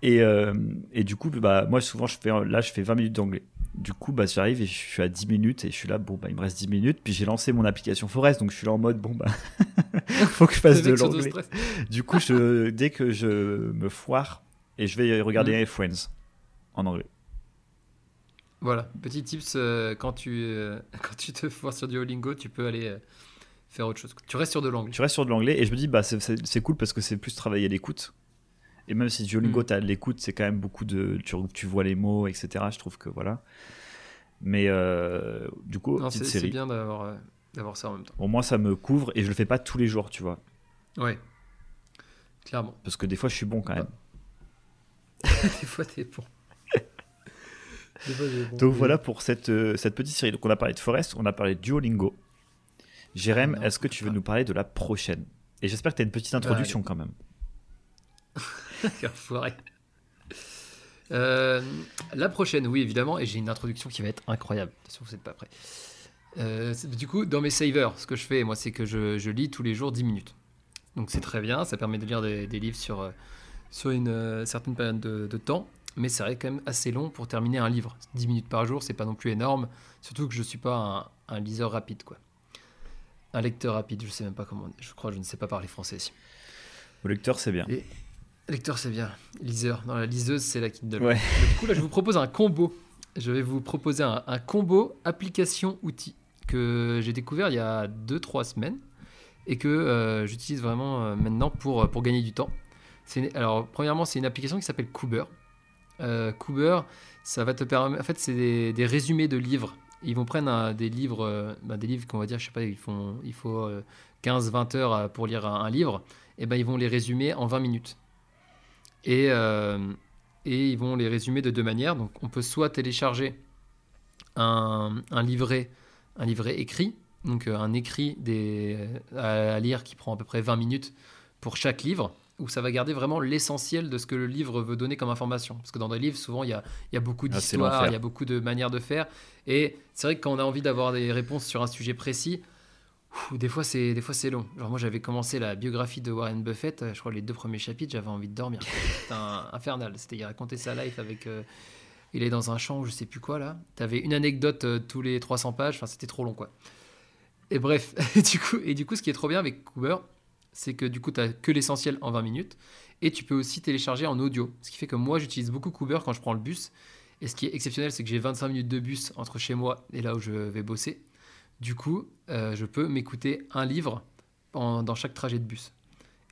Et, euh, et, du coup, bah, moi, souvent, je fais, là, je fais 20 minutes d'anglais. Du coup, bah, j'arrive et je suis à 10 minutes et je suis là, bon, bah, il me reste 10 minutes. Puis j'ai lancé mon application Forest, donc je suis là en mode, bon, bah, faut que je fasse de l'anglais. Du coup, je, dès que je me foire, et je vais regarder mm. Friends en anglais. Voilà, petit tips, euh, quand, tu, euh, quand tu te forces sur Duolingo, tu peux aller euh, faire autre chose. Tu restes sur de l'anglais. Tu restes sur de l'anglais et je me dis, bah, c'est cool parce que c'est plus travailler l'écoute. Et même si Duolingo, mm. tu as l'écoute, c'est quand même beaucoup de. Tu, tu, vois les mots, etc. Je trouve que voilà. Mais du coup, petite série. C'est bien d'avoir ça en même temps. Au moins, ça me couvre et je le fais pas tous les jours, tu vois. Ouais. Clairement. Parce que des fois, je suis bon quand même. des fois, t'es bon. Donc voilà pour cette, euh, cette petite série. Donc on a parlé de Forest, on a parlé de Duolingo. Jérém, est-ce que tu veux nous parler de la prochaine? Et j'espère que tu as une petite introduction quand même. euh, la prochaine, oui, évidemment, et j'ai une introduction qui va être incroyable. Attention, vous n'êtes pas prêts. Euh, du coup, dans mes savers, ce que je fais, moi, c'est que je, je, lis tous les jours 10 minutes. Donc c'est très bien, ça permet de lire des, livres sur, sur une certaine période de, de temps mais c'est quand même assez long pour terminer un livre. 10 minutes par jour, c'est pas non plus énorme, surtout que je suis pas un, liseur rapide, quoi. Un lecteur rapide, je sais même pas comment, je crois, je ne sais pas parler français. Le lecteur, c'est bien. lecteur, c'est bien. Liseur, non, la liseuse, c'est la Kindle. Ouais. Du coup, là, je vous propose un combo. Je vais vous proposer un, combo application-outil que j'ai découvert il y a 2-3 semaines et que euh, j'utilise vraiment euh, maintenant pour, pour gagner du temps. alors, premièrement, c'est une application qui s'appelle Cooper euh, ça va te permettre. En fait, c'est des, résumés de livres. Ils vont prendre des livres, euh, ben, des livres qu'on va dire, je sais pas, ils font, il faut 15-20 euh, heures euh, pour lire un, livre. Et ben, ils vont les résumer en 20 minutes. Et, et ils vont les résumer de deux manières. Donc, on peut soit télécharger un, livret, un livret écrit, donc un écrit à lire qui prend à peu près 20 minutes pour chaque livre où ça va garder vraiment l'essentiel de ce que le livre veut donner comme information. Parce que dans des livres, souvent, il y a, y a, beaucoup ah, d'histoires, il y a beaucoup de manières de faire. Et c'est vrai que quand on a envie d'avoir des réponses sur un sujet précis, des fois c'est des fois c'est long. Genre moi j'avais commencé la biographie de Warren Buffett, je crois les deux premiers chapitres, j'avais envie de dormir. C'était infernal. C'était il racontait sa life avec euh, il est dans un champ, je sais plus quoi là. T'avais une anecdote euh, tous les 300 pages, enfin c'était trop long quoi. Et bref, du coup et du coup ce qui est trop bien avec Cooper, c'est que du coup, tu n'as que l'essentiel en 20 minutes. Et tu peux aussi télécharger en audio. Ce qui fait que moi, j'utilise beaucoup Cooper quand je prends le bus. Et ce qui est exceptionnel, c'est que j'ai 25 minutes de bus entre chez moi et là où je vais bosser. Du coup, euh, je peux m'écouter un livre dans chaque trajet de bus.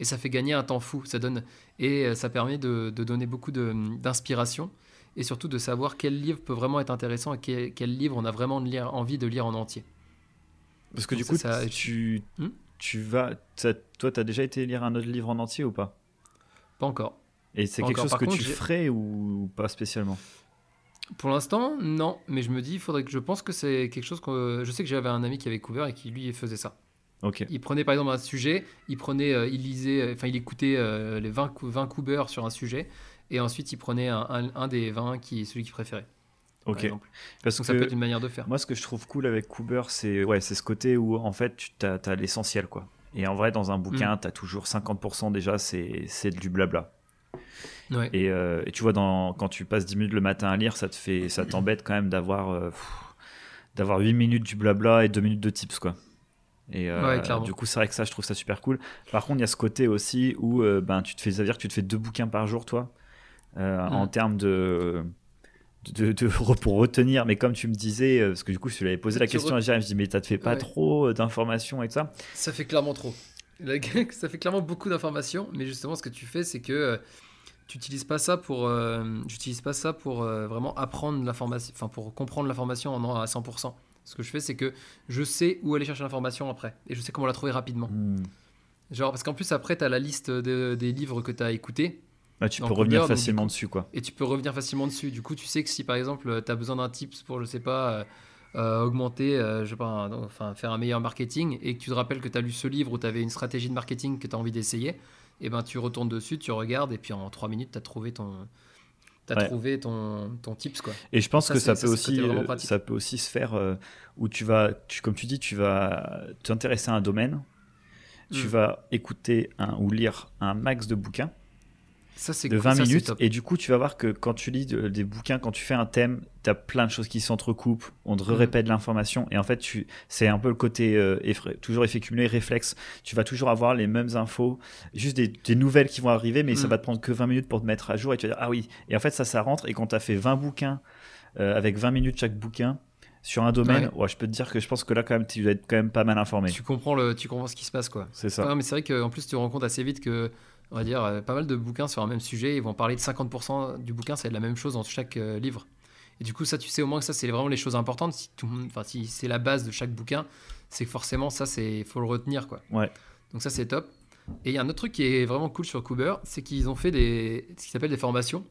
Et ça fait gagner un temps fou. Ça donne, et euh, ça permet de, donner beaucoup d'inspiration. Et surtout de savoir quel livre peut vraiment être intéressant et quel, livre on a vraiment envie de lire en entier. Parce que du coup, ça, tu, tu vas. Toi, tu as déjà été lire un autre livre en entier ou pas? Pas encore. Et c'est quelque chose que tu ferais ou pas spécialement? Pour l'instant, non. Mais je me dis, il faudrait que je pense que c'est quelque chose que. Je sais que j'avais un ami qui avait couvert et qui lui faisait ça. Il prenait par exemple un sujet, il prenait, euh, il lisait, enfin il écoutait euh, les 20, 20 coubeurs sur un sujet, et ensuite il prenait un, un, des 20 qui celui qu'il préférait. Ok. Parce que ça peut être une manière de faire. Moi, ce que je trouve cool avec Cooper, c'est ouais, c'est ce côté où en fait, tu as, l'essentiel, quoi. Et en vrai, dans un bouquin, mm. tu as toujours 50% déjà, c'est du blabla. Ouais. Et, euh, et, tu vois, dans, quand tu passes 10 minutes le matin à lire, ça te fait, ça t'embête quand même d'avoir euh, d'avoir 8 minutes du blabla et 2 minutes de tips, quoi. Et euh, du coup, c'est vrai que ça, je trouve ça super cool. Par contre, il y a ce côté aussi où ben, tu te fais, ça veut dire que tu te fais deux bouquins par jour, toi, mm. en termes de de, pour retenir, mais comme tu me disais, euh, parce que du coup, je lui avais posé la question à Jérémy, je dis, mais ça te fait pas trop euh, d'informations et tout ça? Ça fait clairement trop. Ça fait clairement beaucoup d'informations, mais justement, ce que tu fais, c'est que euh, tu n'utilises pas ça pour, j'utilise pas ça pour vraiment apprendre l'information, enfin pour comprendre l'information à 100%. Ce que je fais, c'est que je sais où aller chercher l'information après, et je sais comment la trouver rapidement. Hmm. Genre, parce qu'en plus, après, tu as la liste des livres que tu as écoutés tu peux revenir facilement dessus, quoi. Et tu peux revenir facilement dessus. Du coup, tu sais que si par exemple, tu as besoin d'un tips pour, je sais pas, euh, euh, augmenter, euh, je sais pas, enfin, faire un meilleur marketing et que tu te rappelles que tu as lu ce livre où tu avais une stratégie de marketing que tu as envie d'essayer, et eh ben tu retournes dessus, tu regardes et puis en 3 minutes, tu as trouvé ton. As trouvé ton, ton tips quoi. Et je pense que ça, peut aussi ça peut aussi se faire où tu vas tu, comme tu dis tu vas t'intéresser à un domaine, tu hmm. vas écouter un, ou lire un max de bouquins de 20 minutes. Et du coup, tu vas voir que quand tu lis des bouquins, quand tu fais un thème, tu as plein de choses qui s'entrecoupent, on te mm. répète l'information. Et en fait, tu, c'est un peu le côté euh, toujours effet cumulé, réflexe. Tu vas toujours avoir les mêmes infos, juste des, nouvelles qui vont arriver, mais ça mm. va te prendre que 20 minutes pour te mettre à jour. Et tu vas dire, ah oui. Et en fait, ça, ça rentre. Et quand tu as fait 20 bouquins, euh, avec 20 minutes chaque bouquin, sur un domaine, ouais. je peux te dire que je pense que là, quand même, tu dois être quand même pas mal informé. Tu comprends, le, tu comprends ce qui se passe, quoi. C'est ça. mais c'est vrai qu'en plus, tu te rends compte assez vite que on va dire, euh, pas mal de bouquins sur un même sujet. Ils vont parler de 50% du bouquin, c'est la même chose dans chaque euh, livre. Et du coup, ça, tu sais au moins que ça, c'est vraiment les choses importantes. Si, tout, enfin, si c'est la base de chaque bouquin, c'est forcément, ça, c'est faut le retenir. Quoi. Ouais. Donc ça, c'est top. Et il y a un autre truc qui est vraiment cool sur Cooper, c'est qu'ils ont fait des, ce qui s'appelle des formations.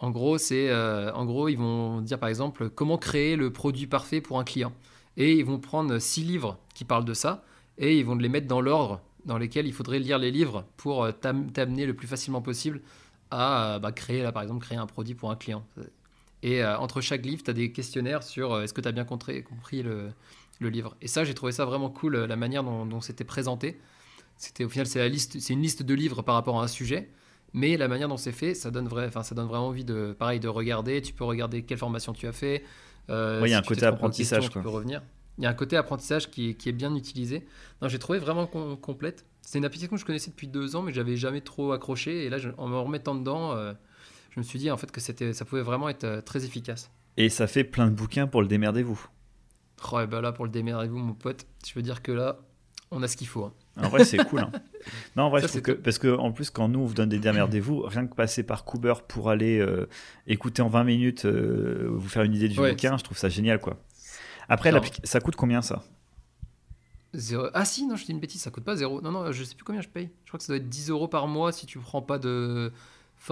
En gros, c'est, euh, en gros, ils vont dire par exemple comment créer le produit parfait pour un client. Et ils vont prendre six livres qui parlent de ça et ils vont les mettre dans l'ordre dans lesquels il faudrait lire les livres pour euh, t'amener le plus facilement possible à euh, bah, créer, là, par exemple, créer un produit pour un client. Et euh, entre chaque livre, tu as des questionnaires sur est-ce que tu as bien compris, le, le, livre. Et ça, j'ai trouvé ça vraiment cool, la manière dont, c'était présenté. C'était au final, c'est la liste, c'est une liste de livres par rapport à un sujet, mais la manière dont c'est fait, ça donne vrai, enfin, ça donne vraiment envie de, pareil, de regarder. Tu peux regarder quelle formation tu as fait. Euh, il y a un côté apprentissage. Tu peux revenir il y a un côté apprentissage qui est, bien utilisé. J'ai trouvé vraiment complète. C'est une application que je connaissais depuis deux ans, mais j'avais jamais trop accroché. Et là, en me remettant dedans, euh, je me suis dit en fait que c'était, ça pouvait vraiment être euh, très efficace. Et ça fait plein de bouquins pour le démerdez-vous. Oh, et ben là, pour le démerdez-vous, mon pote, je veux dire que là, on a ce qu'il faut. Hein. En vrai, c'est cool. Hein. Non, en vrai, je trouve que, parce que en plus, quand nous, on vous donne des démerdez-vous, rien que passer par Cooper pour aller euh, écouter en 20 minutes, vous faire une idée du bouquin, je trouve ça génial, quoi. Après, ça coûte combien ça? Ah si, non, je dis une bêtise, ça coûte pas zéro. Non, non, je sais plus combien je paye. Je crois que ça doit être 10 euros par mois si tu prends pas de...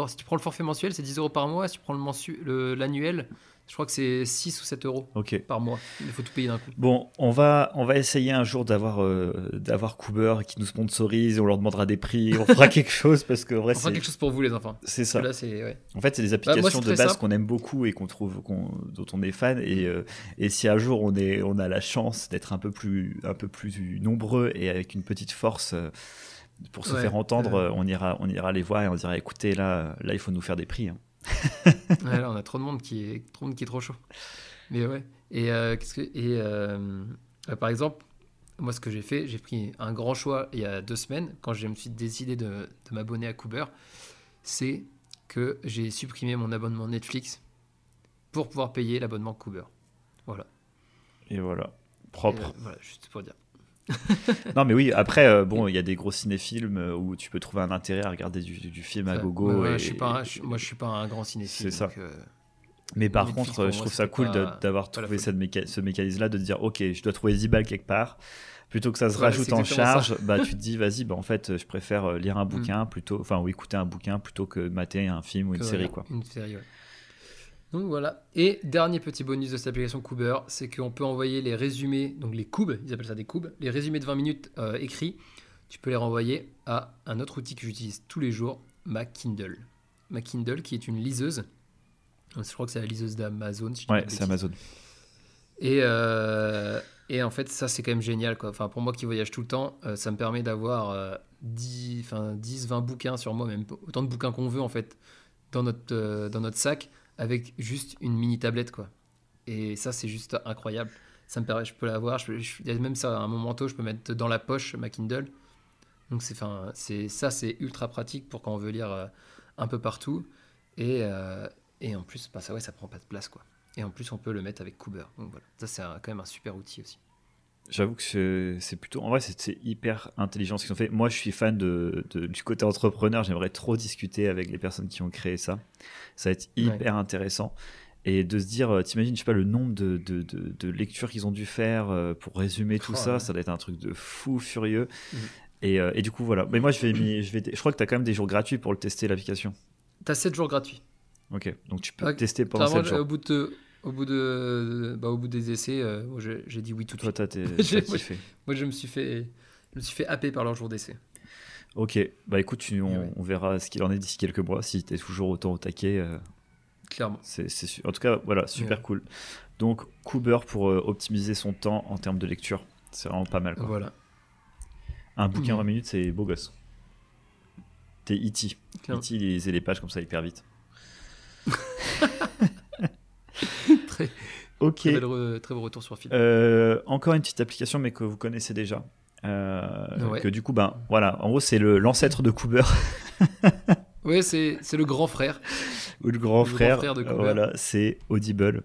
Si tu prends le forfait mensuel, c'est 10 euros par mois. Si tu prends l'annuel, je crois que c'est 6 ou 7 euros par mois. Il faut tout payer d'un coup. Bon, on va, on va essayer un jour d'avoir euh, d'avoir Cooper qui nous sponsorise. On leur demandera des prix. On fera quelque chose parce que vrai, on fera quelque chose pour vous les enfants. C'est ça. Là, ouais. En fait, c'est des bah, applications de base qu'on aime beaucoup et qu'on trouve, dont on est fan. Et, euh, et si un jour on est, on a la chance d'être un peu plus, un peu plus nombreux et avec une petite force. Euh, pour se faire entendre, on ira, on ira les voir et on dira écoutez là, là il faut nous faire des prix. Hein. Ouais, là, on a trop de monde qui est trop, qui est trop chaud. Mais ouais. Et, euh, qu'est-ce que, et euh, euh, par exemple, moi, ce que j'ai fait, j'ai pris un grand choix il y a deux semaines, quand je me suis décidé de, de m'abonner à Cooper, c'est que j'ai supprimé mon abonnement Netflix pour pouvoir payer l'abonnement Cooper. Voilà. Et voilà. Propre. voilà, juste pour dire. non, mais oui, après, euh, bon, il y a des gros cinéphiles euh, où tu peux trouver un intérêt à regarder du, film à gogo. je suis pas moi, je suis pas un grand cinéphile. C'est ça. Euh, mais par contre, je trouve ça cool d'avoir trouvé cette ce mécanisme-là, de dire, ok, je dois trouver 10 balles quelque part. Plutôt que ça se rajoute en charge, bah, tu te dis, vas-y, bah, en fait, je préfère lire un mm. bouquin plutôt, enfin, ou écouter un bouquin plutôt que mater un film ou une série. Quoi. Une série, ouais. Donc voilà. Et dernier petit bonus de cette application Cooper, c'est qu'on peut envoyer les résumés, donc les cubes, ils appellent ça des cubes, les résumés de 20 minutes euh, écrits, tu peux les renvoyer à un autre outil que j'utilise tous les jours, ma Kindle. Ma Kindle qui est une liseuse. Je crois que c'est la liseuse d'Amazon. ouais, c'est Amazon. Et, euh, et en fait, ça c'est quand même génial. Quoi. Enfin, pour moi qui voyage tout le temps, euh, ça me permet d'avoir 10, 10, 20 bouquins sur moi, même autant de bouquins qu'on veut en fait, dans notre, dans notre sac avec juste une mini tablette quoi. Et ça c'est juste incroyable. Ça me je peux l'avoir, je, je, même ça un mon manteau, je peux mettre dans la poche ma Kindle. Donc c'est enfin c'est ça c'est ultra pratique pour quand on veut lire euh, un peu partout et, euh, en plus bah, ça ouais ça prend pas de place quoi. Et en plus on peut le mettre avec Cooper. Donc voilà, ça c'est quand même un super outil aussi. J'avoue que c'est plutôt. En vrai, c'est hyper intelligent ce qu'ils ont fait. Moi, je suis fan de, du côté entrepreneur. J'aimerais trop discuter avec les personnes qui ont créé ça. Ça va être hyper intéressant. Et de se dire, euh, t'imagines, je sais pas, le nombre de, de, de, lectures qu'ils ont dû faire euh, pour résumer tout oh, ça. Ça doit être un truc de fou furieux. Mm. Et, euh, et, du coup, voilà. Mais moi, je vais, je vais. Je crois que tu as quand même des jours gratuits pour le tester, l'application. Tu as 7 jours gratuits. Ok. Donc tu peux tester pendant 7 jours. Au bout de au bout, de, bah, au bout des essais, euh, j'ai dit oui tout de suite. Toi, moi, je me suis fait, je me suis fait happer par leur jour d'essai. Ok, bah écoute, on, verra ce qu'il en est d'ici quelques mois, si tu es toujours autant au taquet. Euh, Clairement. C'est, en tout cas, voilà, super cool. Donc, Cooper pour euh, optimiser son temps en termes de lecture, c'est vraiment pas mal. Voilà. Un bouquin en 20 minutes, c'est beau gosse. T'es E.T. E.T. lisait les pages comme ça hyper vite. très, ok. très, beau retour sur film. Euh, encore une petite application, mais que vous connaissez déjà. Euh, que du coup, ben voilà, en gros, c'est l'ancêtre de Cooper. oui, c'est le grand frère. Ou le grand, frère, de Cooper. Voilà, c'est Audible.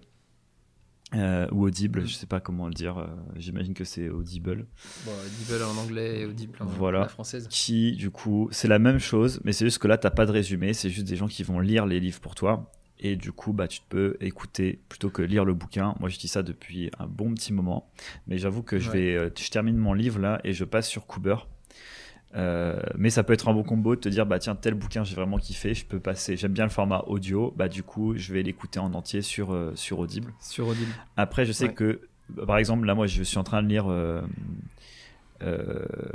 Euh, ou Audible, je sais pas comment le dire. J'imagine que c'est Audible. Bon, Audible en anglais et Audible en, voilà. française. Qui, du coup, c'est la même chose, mais c'est juste que là, t'as pas de résumé. C'est juste des gens qui vont lire les livres pour toi et du coup bah tu peux écouter plutôt que lire le bouquin. Moi je dis ça depuis un bon petit moment, mais j'avoue que je vais, euh, je termine mon livre là et je passe sur Cooper. Euh, mais ça peut être un bon combo de te dire bah tiens tel bouquin j'ai vraiment kiffé, je peux passer, j'aime bien le format audio, bah du coup je vais l'écouter en entier sur euh, sur Audible. Sur Audible. Après je sais que par exemple là moi je suis en train de lire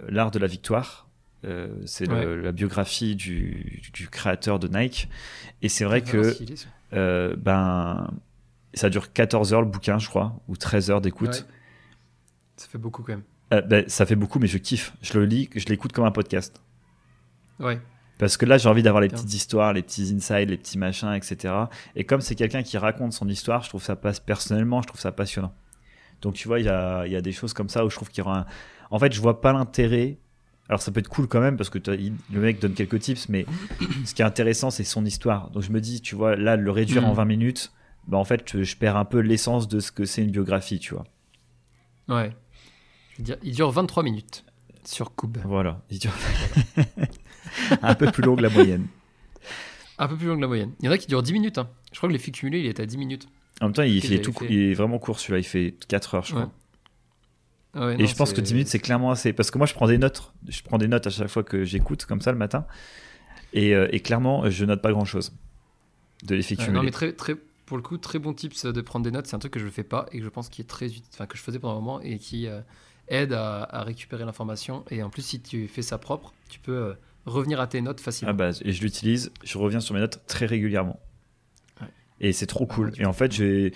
l'art de la victoire. c'est la biographie du, du, créateur de Nike et c'est vrai que euh, ben, ça dure 14 heures le bouquin, je crois, ou 13 heures d'écoute. Ça fait beaucoup quand même. Euh, ben, ça fait beaucoup, mais je kiffe. Je le lis, je l'écoute comme un podcast. Ouais. Parce que là, j'ai envie d'avoir les petites histoires, les petits insides, les petits machins, etc. Et comme c'est quelqu'un qui raconte son histoire, je trouve ça passe personnellement, je trouve ça passionnant. Donc tu vois, il y a, y a, des choses comme ça où je trouve qu'il y aura un... En fait, je vois pas l'intérêt alors ça peut être cool quand même parce que le mec donne quelques tips, mais ce qui est intéressant c'est son histoire. Donc je me dis, tu vois, là le réduire en 20 mm. minutes, bah en fait je perds un peu l'essence de ce que c'est une biographie, tu vois. Ouais. il dure 23 minutes sur Cube. Voilà, il dure un peu plus long que la moyenne. Un peu plus long que la moyenne. Il y en a qui durent 10 minutes. Hein. Je crois que l'effet cumulé il est à 10 minutes. En même temps, il, fait tout, il est vraiment court celui-là, il fait 4 heures, je crois et je pense que 10 minutes, c'est clairement assez. Parce que moi, je prends des notes. Je prends des notes à chaque fois que j'écoute, comme ça, le matin. Et, euh, clairement, je note pas grand-chose de l'effet cumulé. non, mais très, très, pour le coup, très bon tips de prendre des notes. C'est un truc que je ne fais pas et que je pense qui est très enfin, que je faisais pendant un moment et qui euh, aide à, récupérer l'information. Et en plus, si tu fais ça propre, tu peux euh, revenir à tes notes facilement. Ah bah, et je l'utilise. Je reviens sur mes notes très régulièrement. Et c'est trop cool. et en fait, j'ai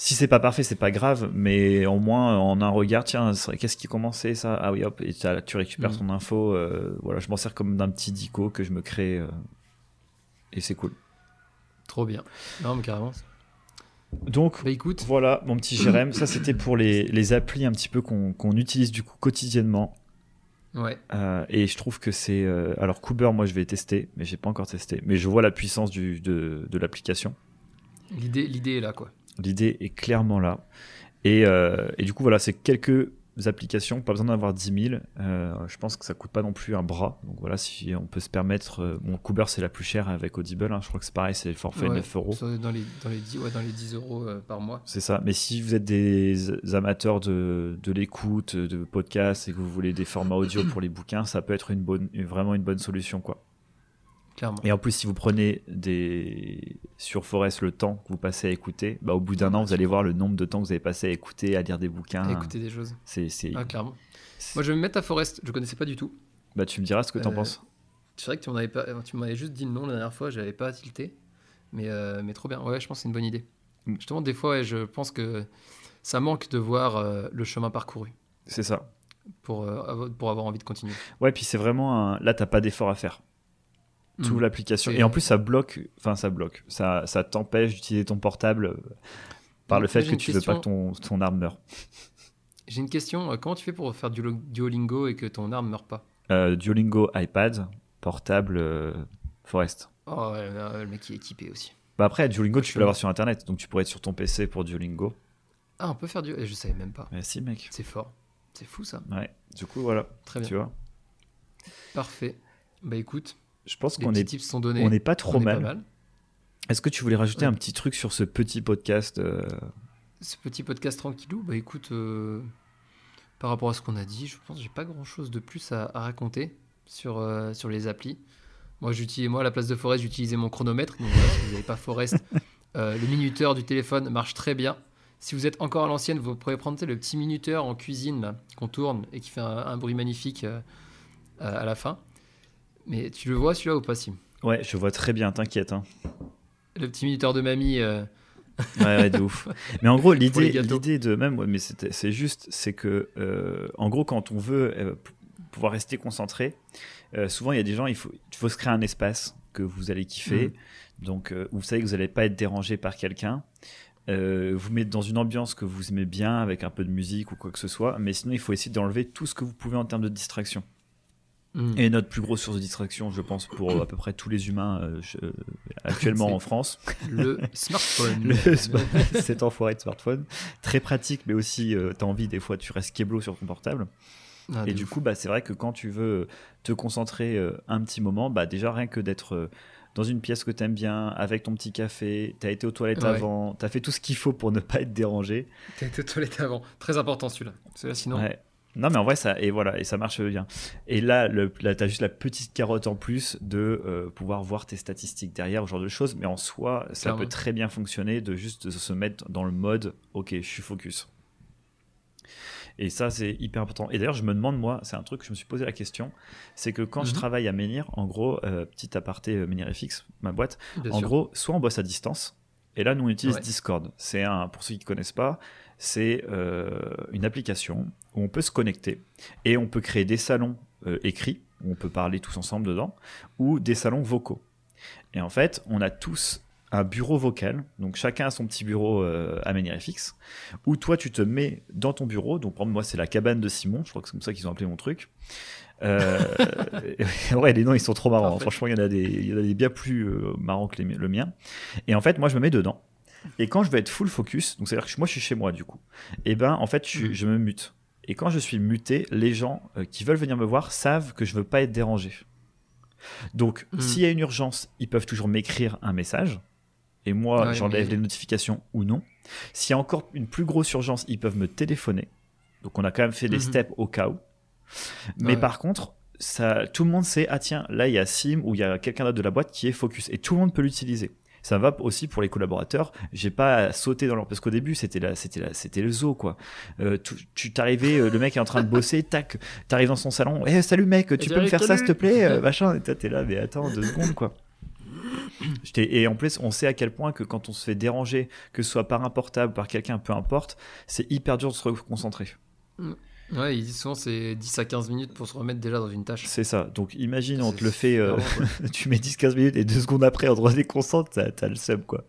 si c'est pas parfait, c'est pas grave, mais au moins en un regard, tiens, qu'est-ce qui commençait ça? Ah oui, hop, et tu récupères mm. ton info. Euh, voilà, je m'en sers comme d'un petit dico que je me crée, euh, et c'est cool. Trop bien. Non, mais carrément. Donc, bah, écoute. voilà, mon petit Jérém, ça c'était pour les, les, applis un petit peu qu'on utilise du coup quotidiennement. Ouais. Euh, et je trouve que c'est. alors, Cooper, moi je vais tester, mais j'ai pas encore testé. Mais je vois la puissance du, de, de l'application. L'idée est là, quoi. L'idée est clairement là. Et, euh, et, du coup, voilà, c'est quelques applications, pas besoin d'en avoir 10 000. Euh, je pense que ça coûte pas non plus un bras. Donc voilà, si on peut se permettre. Euh, bon, Cooper, c'est la plus chère avec Audible. Hein. je crois que c'est pareil, c'est le forfait 9 euros. Dans les, dans, les 10, ouais, dans les 10 euros par mois. C'est ça. Mais si vous êtes des amateurs de, de l'écoute, de podcasts et que vous voulez des formats audio pour les bouquins, ça peut être une bonne, vraiment une bonne solution. quoi. Et en plus, si vous prenez des sur Forest le temps que vous passez à écouter, bah, au bout d'un an, vous allez voir le nombre de temps que vous avez passé à écouter, à lire des bouquins. À écouter des choses. C'est, Ah, clairement. Moi, je vais me mettre à Forest. Je connaissais pas du tout. Bah, tu me diras ce que tu en euh, penses. C'est vrai que tu, m'avais pas... tu m'avais juste dit le nom la dernière fois, j'avais pas tilté. Mais, euh, mais trop bien. Ouais, je pense que c'est une bonne idée. Mm. Justement, des fois, je pense que ça manque de voir euh, le chemin parcouru. C'est ça. Pour, pour avoir envie de continuer. Ouais, puis c'est vraiment un... là, t'as pas d'effort à faire tout mm. l'application. Et en plus, ça bloque, enfin, ça bloque. Ça, ça t'empêche d'utiliser ton portable euh, par le fait que tu veux pas que ton, ton arme meure. J'ai une question. Euh, comment tu fais pour faire du Duolingo et que ton arme meure pas? Euh, Duolingo iPad, portable Forest. Oh, ouais, le mec qui est équipé aussi. Bah après, Duolingo, tu peux l'avoir sur Internet. Donc tu pourrais être sur ton PC pour Duolingo. Ah, on peut faire du. Je savais même pas. Mais si, mec. C'est fort. C'est fou ça. Ouais. Du coup, voilà. Très bien. Tu vois. Parfait. Bah écoute, je pense qu'on est, sont donnés. on n'est pas trop mal. Est-ce que tu voulais rajouter un petit truc sur ce petit podcast euh Ce petit podcast tranquillou, bah écoute, euh, par rapport à ce qu'on a dit, je pense que j'ai pas grand-chose de plus à, raconter sur, euh, sur les applis. Moi, j'utilisais moi à la place de Forest, j'utilisais mon chronomètre. Donc si vous n'avez pas Forest, le minuteur du téléphone marche très bien. Si vous êtes encore à l'ancienne, vous pouvez prendre le petit minuteur en cuisine qu'on tourne et qui fait un, bruit magnifique à la fin. Mais tu le vois celui-là ou pas, Sim? Ouais, je vois très bien, t'inquiète. Hein. Le petit minuteur de mamie. Euh. ouais, ouais, de ouf. Mais en gros, l'idée, l'idée de même, ouais, mais c'est juste, c'est que, euh, en gros, quand on veut euh, pouvoir rester concentré, souvent il y a des gens, il faut, il faut se créer un espace que vous allez kiffer. Mm. Donc, vous savez que vous n'allez pas être dérangé par quelqu'un. vous mettez dans une ambiance que vous aimez bien avec un peu de musique ou quoi que ce soit, mais sinon il faut essayer d'enlever tout ce que vous pouvez en termes de distraction. Mm. Et notre plus grosse source de distraction, je pense, pour à peu près tous les humains euh, actuellement en France. Le smartphone. le, cet enfoiré de smartphone. Très pratique, mais aussi, tu euh, t'as envie, des fois, tu restes keblo sur ton portable. Ah, et du coup, bah, c'est vrai que quand tu veux te concentrer euh, un petit moment, bah, déjà rien que d'être dans une pièce que t'aimes bien, avec ton petit café, t'as été aux toilettes avant, t'as fait tout ce qu'il faut pour ne pas être dérangé. T'as été aux toilettes avant. Très important celui-là. Sinon. Non, mais en vrai, ça, et voilà, et ça marche bien. Et là, le, là tu as juste la petite carotte en plus de euh, pouvoir voir tes statistiques derrière, ce genre de choses. Mais en soi, ça peut très bien fonctionner de juste se mettre dans le mode, ok, je suis focus. Et ça, c'est hyper important. Et d'ailleurs, je me demande, moi, c'est un truc que je me suis posé la question, c'est que quand je mhm. travaille à Menhir, en gros, euh, petit aparté euh, Menhir FX, ma boîte, en gros, soit on bosse à distance, et là, nous, on utilise Discord. C'est un, pour ceux qui ne connaissent pas, c'est euh, une application où on peut se connecter et on peut créer des salons euh, écrits, où on peut parler tous ensemble dedans, ou des salons vocaux. Et en fait, on a tous un bureau vocal, donc chacun a son petit bureau euh, à FX, où toi tu te mets dans ton bureau, donc pour moi c'est la cabane de Simon, je crois que c'est comme ça qu'ils ont appelé mon truc. Euh, ouais, les noms ils sont trop marrants, franchement il y, en a des, il y en a des bien plus marrants que le mien. Et en fait, moi je me mets dedans, et quand je vais être full focus, donc c'est-à-dire que moi je suis chez moi du coup, et eh ben en fait je, mm. me mute. Et quand je suis muté, les gens euh, qui veulent venir me voir savent que je veux pas être dérangé. Donc mm. s'il y a une urgence, ils peuvent toujours m'écrire un message. Et moi, j'enlève les notifications ou non. S'il y a encore une plus grosse urgence, ils peuvent me téléphoner. Donc on a quand même fait des mm-hmm. steps au cas où. Mais par contre, ça, tout le monde sait, ah tiens, là il y a Sim ou il y a quelqu'un d'autre de la boîte qui est focus. Et tout le monde peut l'utiliser ça va aussi pour les collaborateurs. J'ai pas sauté dans leur parce qu'au début c'était là, c'était là, c'était le zoo quoi. Euh, tu t'arrivais, euh, le mec est en train de bosser, tac, t'arrives dans son salon, eh salut mec, tu peux me faire ça s'il te plaît, euh, machin. Et t'es là, mais attends deux secondes quoi. Et en plus, on sait à quel point que quand on se fait déranger, que ce soit par un portable, par quelqu'un, peu importe, c'est hyper dur de se concentrer. Mm. Ouais, ils disent souvent c'est 10 à 15 minutes pour se remettre déjà dans une tâche. C'est ça. Donc imagine, on te le fait, euh, tu mets 10-15 minutes et deux secondes après, on te redéconcentre, t'as, t'as le seum quoi.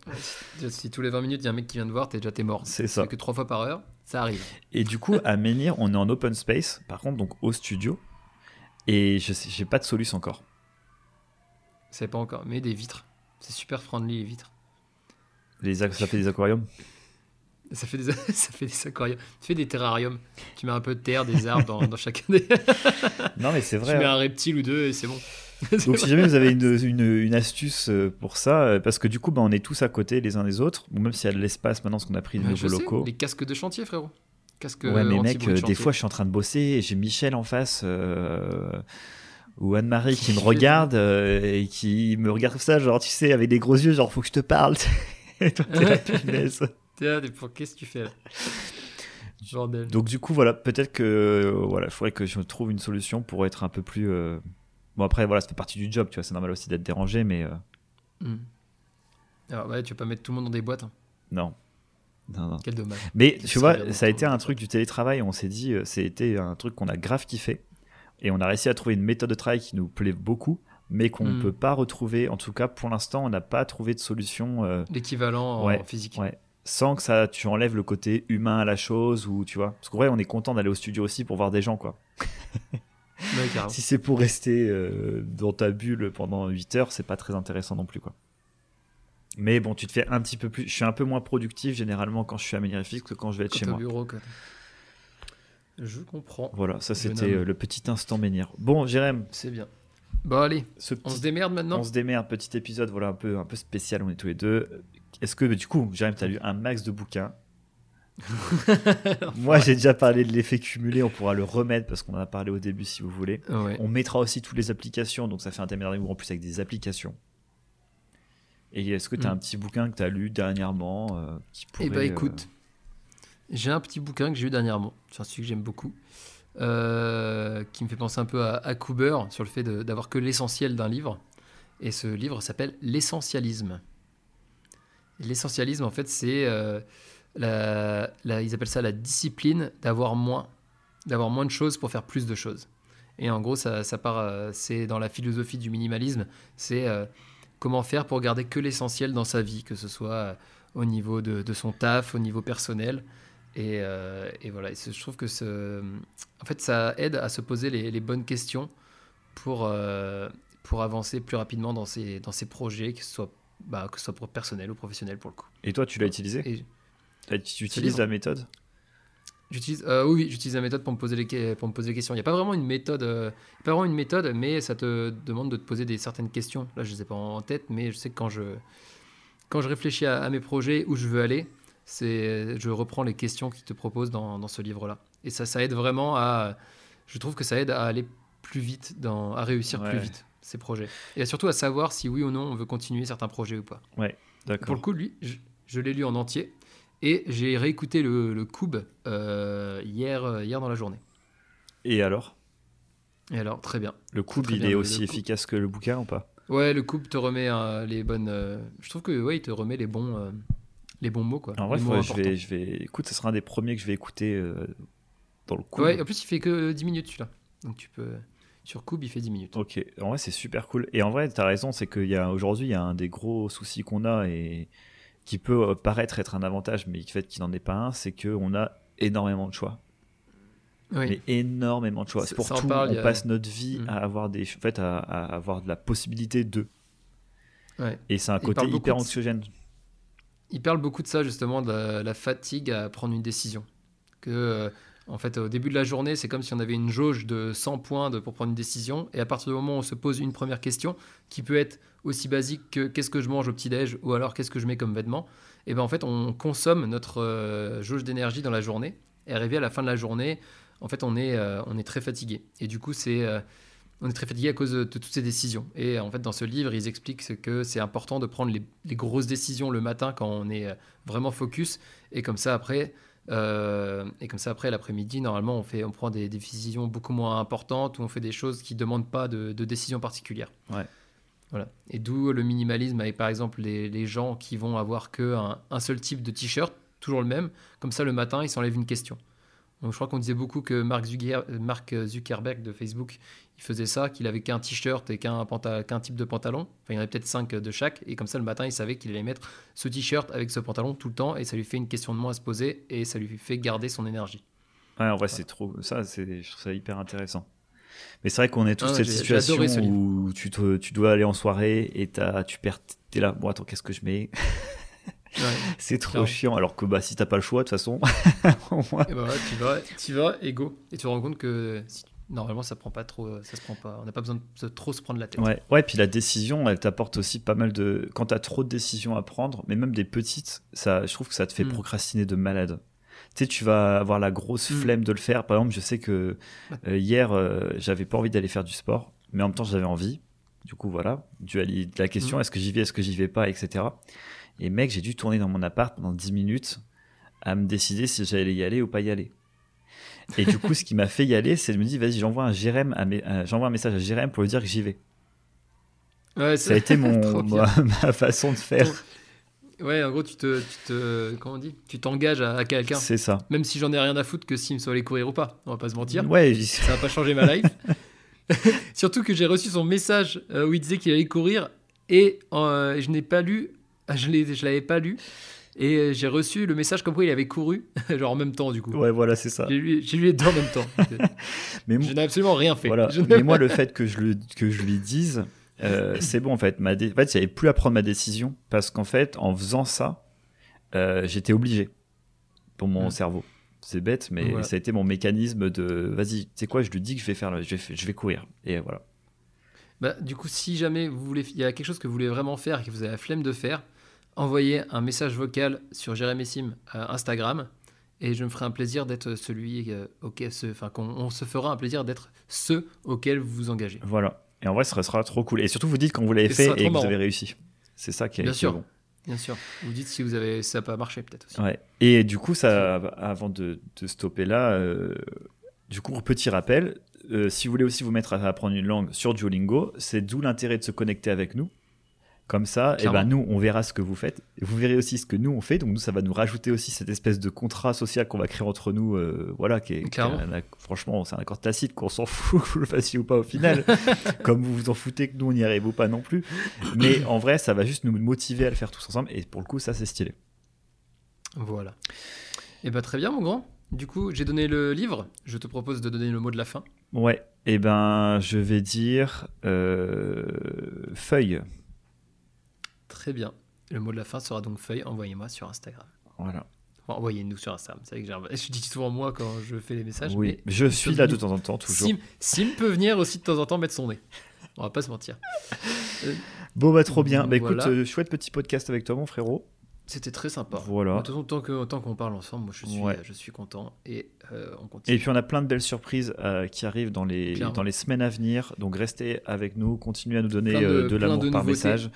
Si tous les 20 minutes, il y a un mec qui vient te voir, t'es déjà t'es mort. C'est ça. que 3 fois par heure, ça arrive. Et du coup, à Menhir, on est en open space, par contre, donc au studio. Et je sais, j'ai pas de solution encore. C'est pas encore, mais des vitres. C'est super friendly les vitres. Les, ça fait des aquariums? Ça fait, des, ça fait des aquariums. Tu fais des terrariums. Tu mets un peu de terre, des arbres dans, dans chacun des. non, mais c'est vrai. Tu mets hein. un reptile ou deux et c'est bon. Donc, si jamais vous avez une, une, une, astuce euh, pour ça, euh, parce que du coup, bah, on est tous à côté les uns des autres, ou même s'il y a de l'espace maintenant, parce qu'on a pris de bah, nouveaux locaux. les casques de chantier, frérot. Casque ouais, mais mec, euh, des fois, je suis en train de bosser et j'ai Michel en face. ou Anne-Marie qui me regarde et qui me regarde comme ça, genre, tu sais, avec des gros yeux, genre, faut que je te parle. et toi, t'es la pour qu'est-ce que tu fais là? Donc du coup voilà, peut-être que voilà, il faudrait que je trouve une solution pour être un peu plus. Euh, bon après voilà, ça fait partie du job, tu vois, c'est normal aussi d'être dérangé, mais. Euh, hmm. Alors ouais, tu vas pas mettre tout le monde dans des boîtes. Hein. Non. Non, non. Quel dommage. Mais tu vois, ça a été un truc du télétravail. On s'est dit, euh, c'était un truc qu'on a grave kiffé. Et on a réussi à trouver une méthode de travail qui nous plaît beaucoup, mais qu'on ne hmm. peut pas retrouver. En tout cas, pour l'instant, on n'a pas trouvé de solution. L'équivalent en physique. Ouais sans que ça tu enlèves le côté humain à la chose ou tu vois. Parce qu'en vrai on est content d'aller au studio aussi pour voir des gens quoi. Si c'est pour rester euh, dans ta bulle pendant 8 heures c'est pas très intéressant non plus quoi. Mais bon tu te fais un petit peu plus je suis un peu moins productif généralement quand je suis à Ménirifix que quand je vais être chez moi. bureau, je comprends. Voilà ça c'était euh, le petit instant Ménir bon Jérém. C'est bien. Bon allez, on se démerde maintenant. On se démerde, petit épisode, voilà un peu un peu spécial, on est tous les deux. Est-ce que, du coup, Jérémy, tu as lu un max de bouquins Moi, j'ai déjà parlé de l'effet cumulé, on pourra le remettre parce qu'on en a parlé au début si vous voulez. On mettra aussi toutes les applications, donc ça fait un thème en plus avec des applications. Et est-ce que tu as mm. un petit bouquin que tu as lu dernièrement euh, qui pourrait, Eh bah écoute, j'ai un petit bouquin que j'ai lu dernièrement, c'est un sujet que j'aime beaucoup, euh, qui me fait penser un peu à, à Cooper sur le fait d'avoir que l'essentiel d'un livre. Et ce livre s'appelle L'essentialisme. L'essentialisme, en fait, c'est euh, la, ils appellent ça la discipline d'avoir moins, d'avoir moins de choses pour faire plus de choses. Et en gros, ça, part, c'est dans la philosophie du minimalisme, c'est comment faire pour garder que l'essentiel dans sa vie, que ce soit au niveau de, son taf, au niveau personnel. Et, voilà, je trouve que en fait, ça aide à se poser les, bonnes questions pour, pour avancer plus rapidement dans ses, dans ses projets, que ce soit bah, que ce soit pour personnel ou professionnel pour le coup. Et toi, tu l'as utilisé Tu utilises la méthode J'utilise, euh, oui, j'utilise la méthode pour me poser les, pour me poser des questions. Il n'y a pas vraiment une méthode, euh, pas vraiment une méthode, mais ça te demande de te poser des certaines questions. Là, je ne les ai pas en tête, mais je sais que quand je, quand je réfléchis à, mes projets, où je veux aller, c'est, je reprends les questions qu'ils te proposent dans, dans ce livre-là. Et ça, ça aide vraiment à, je trouve que ça aide à aller plus vite, dans, à réussir plus vite ces projets. Et surtout à savoir si oui ou non on veut continuer certains projets ou pas. Ouais, d'accord. Pour le coup, lui, je, l'ai lu en entier et j'ai réécouté le, le Cube euh, hier, euh, hier dans la journée. Et alors? Et alors, très bien. Le Cube, il est aussi efficace que le bouquin ou pas? Ouais, le Cube te remet euh, les bonnes. je trouve que ouais, il te remet les bons, les bons mots quoi. En vrai, je vais, je vais, écoute, ce sera un des premiers que je vais écouter dans le Cube. Ouais, en plus il fait que 10 minutes celui-là, donc tu peux. Sur Cube, il fait 10 minutes. Ok, en vrai, c'est super cool. Et en vrai, tu as raison, c'est qu'aujourd'hui, il y a un des gros soucis qu'on a et qui peut euh, paraître être un avantage, mais qui fait qu'il n'en est pas un, c'est qu'on a énormément de choix. Oui. Mais énormément de choix. Pour tout, on passe notre vie mm. à avoir des, en fait, à, avoir de la possibilité de. Ouais. Et c'est un côté hyper anxiogène. Il parle beaucoup de ça justement, de la, fatigue à prendre une décision. Que euh, en fait, au début de la journée, c'est comme si on avait une jauge de 100 points pour prendre une décision. Et à partir du moment où on se pose une première question, qui peut être aussi basique que qu'est-ce que je mange au petit-déj? ou alors qu'est-ce que je mets comme vêtement, et bien en fait, on consomme notre euh, jauge d'énergie dans la journée. Et arrivé à la fin de la journée, en fait, on est, euh, on est très fatigué. Et du coup, c'est. Euh, on est très fatigué à cause de, toutes ces décisions. Et en fait, dans ce livre, ils expliquent que c'est important de prendre les, grosses décisions le matin quand on est vraiment focus. Et comme ça, après, euh, et comme ça, après, l'après-midi, normalement, on, fait, on prend des, décisions beaucoup moins importantes ou on fait des choses qui ne demandent pas de, de décision particulière. Ouais. Voilà. Et d'où le minimalisme avec, par exemple, les, les gens qui vont avoir qu'un un seul type de t-shirt, toujours le même. Comme ça, le matin, ils s'enlèvent une question. Donc, je crois qu'on disait beaucoup que Mark, Zuckerberg de Facebook, il faisait ça, qu'il avait qu'un t-shirt et qu'un type de pantalon. Enfin, il y en avait peut-être cinq de chaque. Et comme ça, le matin, il savait qu'il allait mettre ce t-shirt avec ce pantalon tout le temps. Et ça lui fait une question de moins à se poser et ça lui fait garder son énergie. Ouais, en vrai, c'est trop. Ça, je trouve ça hyper intéressant. Mais c'est vrai qu'on est tous dans cette situation où tu, tu, dois aller en soirée et as, tu perds. T'es là, bon, attends, qu'est-ce que je mets? C'est trop chiant. Alors que bah, si t'as pas le choix, de toute façon. et bah tu vas, tu vas et go. Et tu te rends compte que normalement, ça prend pas trop. Ça se prend pas. On n'a pas besoin de trop se prendre la tête. Ouais, ouais. Puis la décision, elle t'apporte aussi pas mal de. Quand t'as trop de décisions à prendre, mais même des petites, ça, je trouve que ça te fait hmm. procrastiner de malade. Tu sais, tu vas avoir la grosse hmm. flemme de le faire. Par exemple, je sais que euh, hier, euh, j'avais pas envie d'aller faire du sport, mais en même temps, j'avais envie. Du coup, voilà, du la question, hmm. est-ce que j'y vais, est-ce que j'y vais pas, etc. Et mec, j'ai dû tourner dans mon appart pendant 10 minutes à me décider si j'allais y aller ou pas y aller. Et du coup, ce qui m'a fait y aller, c'est de me dire, vas-y, j'envoie un Jérém, euh, j'envoie un message à Jérém pour lui dire que j'y vais. Ouais, ça a été mon, ma, façon de faire. Ouais, en gros, tu te, tu te comment on dit, tu t'engages à, quelqu'un. C'est ça. Même si j'en ai rien à foutre que s'il me soit allé courir ou pas, on va pas se mentir. Ouais, ça va pas changer ma life. Surtout que j'ai reçu son message euh, où il disait qu'il allait courir et euh, je n'ai pas lu je ne l'avais pas lu. Et euh, j'ai reçu le message comme quoi il avait couru, genre en même temps du coup. Ouais, voilà, c'est ça. J'ai lu, lu en même temps. mais je n'ai absolument rien fait. Voilà. mais moi, le fait que je, le, que je lui dise, euh, c'est bon en fait. Ma En fait, j'avais plus à prendre ma décision parce qu'en fait, en faisant ça, euh, j'étais obligé pour mon mm. cerveau. C'est bête, mais ça a été mon mécanisme de vas-y, tu sais quoi, je lui dis que je vais faire, je vais, je vais courir. Et voilà. Bah, du coup, si jamais vous voulez, il y a quelque chose que vous voulez vraiment faire et que vous avez la flemme de faire, envoyez un message vocal sur Jérémy Sim Instagram et je me ferai un plaisir d'être celui euh, auquel, enfin, on, se fera un plaisir d'être ceux auxquels vous vous engagez. Voilà. Et en vrai, ce sera trop cool. Et surtout, vous dites quand vous l'avez fait et que vous avez réussi. C'est ça qui est, bien sûr. Bon. Bien sûr. Vous dites si vous avez, ça peut marcher peut-être aussi. Ouais. Et du coup, ça, avant de, stopper là, euh, du coup, petit rappel, euh, si vous voulez aussi vous mettre à apprendre une langue sur Duolingo, c'est d'où l'intérêt de se connecter avec nous Comme ça, et eh ben nous, on verra ce que vous faites. Vous verrez aussi ce que nous on fait. Donc nous, ça va nous rajouter aussi cette espèce de contrat social qu'on va créer entre nous. Euh, voilà, qui est, franchement, c'est un accord tacite qu'on s'en fout que vous le fassiez ou pas au final. Comme vous vous en foutez que nous on n'y arrive ou pas non plus. Mais en vrai, ça va juste nous motiver à le faire tous ensemble. Et pour le coup, ça c'est stylé. Voilà. Et eh ben très bien, mon grand. Du coup, j'ai donné le livre. Je te propose de donner le mot de la fin. Ouais. Et eh ben, je vais dire euh, feuille. Très bien. Le mot de la fin sera donc feuille. Envoyez-moi sur Instagram. Voilà. Envoyez-nous sur Instagram. C'est vrai que je dis souvent moi quand je fais les messages. Oui, je suis là de temps en temps, toujours. Sim, peut venir aussi de temps en temps mettre son nez. On va pas se mentir. bon, bah, trop bien. Bah, écoute, euh, chouette petit podcast avec toi, mon frérot. C'était très sympa. Voilà. De toute façon, tant qu'on tant qu'on parle ensemble, moi je suis, je suis content et euh, on continue. Et puis on a plein de belles surprises euh, qui arrivent dans les, dans les semaines à venir. Donc restez avec nous, continuez à nous donner de, euh, l'amour par message,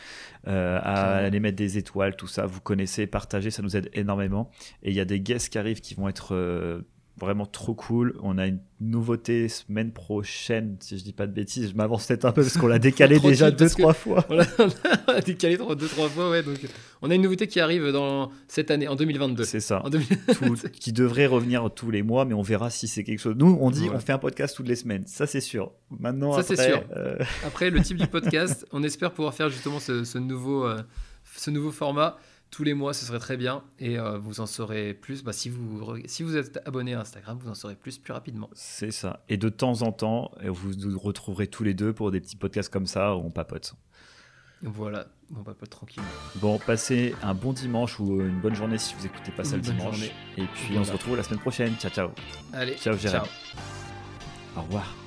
à aller mettre des étoiles, tout ça. Vous connaissez, partagez, ça nous aide énormément. Et il y a des guests qui arrivent qui vont être vraiment trop cool. On a une nouveauté semaine prochaine, si je dis pas de bêtises. Je m'avance peut-être un peu parce qu'on l'a décalé déjà deux, trois fois. On l'a décalé deux, trois fois, ouais. Donc, on a une nouveauté qui arrive dans cette année, en 2022. C'est ça. qui devrait revenir tous les mois, mais on verra si c'est quelque chose. Nous, on dit, on fait un podcast toutes les semaines. Ça, c'est sûr. Maintenant, ça, c'est sûr. Euh, après, le type du podcast, on espère pouvoir faire justement ce, nouveau, euh, ce nouveau format tous les mois, ce serait très bien. Et euh, vous en saurez plus. Bah, si, vous, si vous êtes abonné à Instagram, vous en saurez plus plus rapidement. C'est ça. Et de temps en temps, vous nous retrouverez tous les deux pour des petits podcasts comme ça où on papote. Voilà, on papote tranquillement. Bon, passez un bon dimanche ou une bonne journée si vous écoutez pas ça le dimanche. Et puis on se retrouve la semaine prochaine. Ciao, ciao. Allez, ciao, Ciao. Au revoir.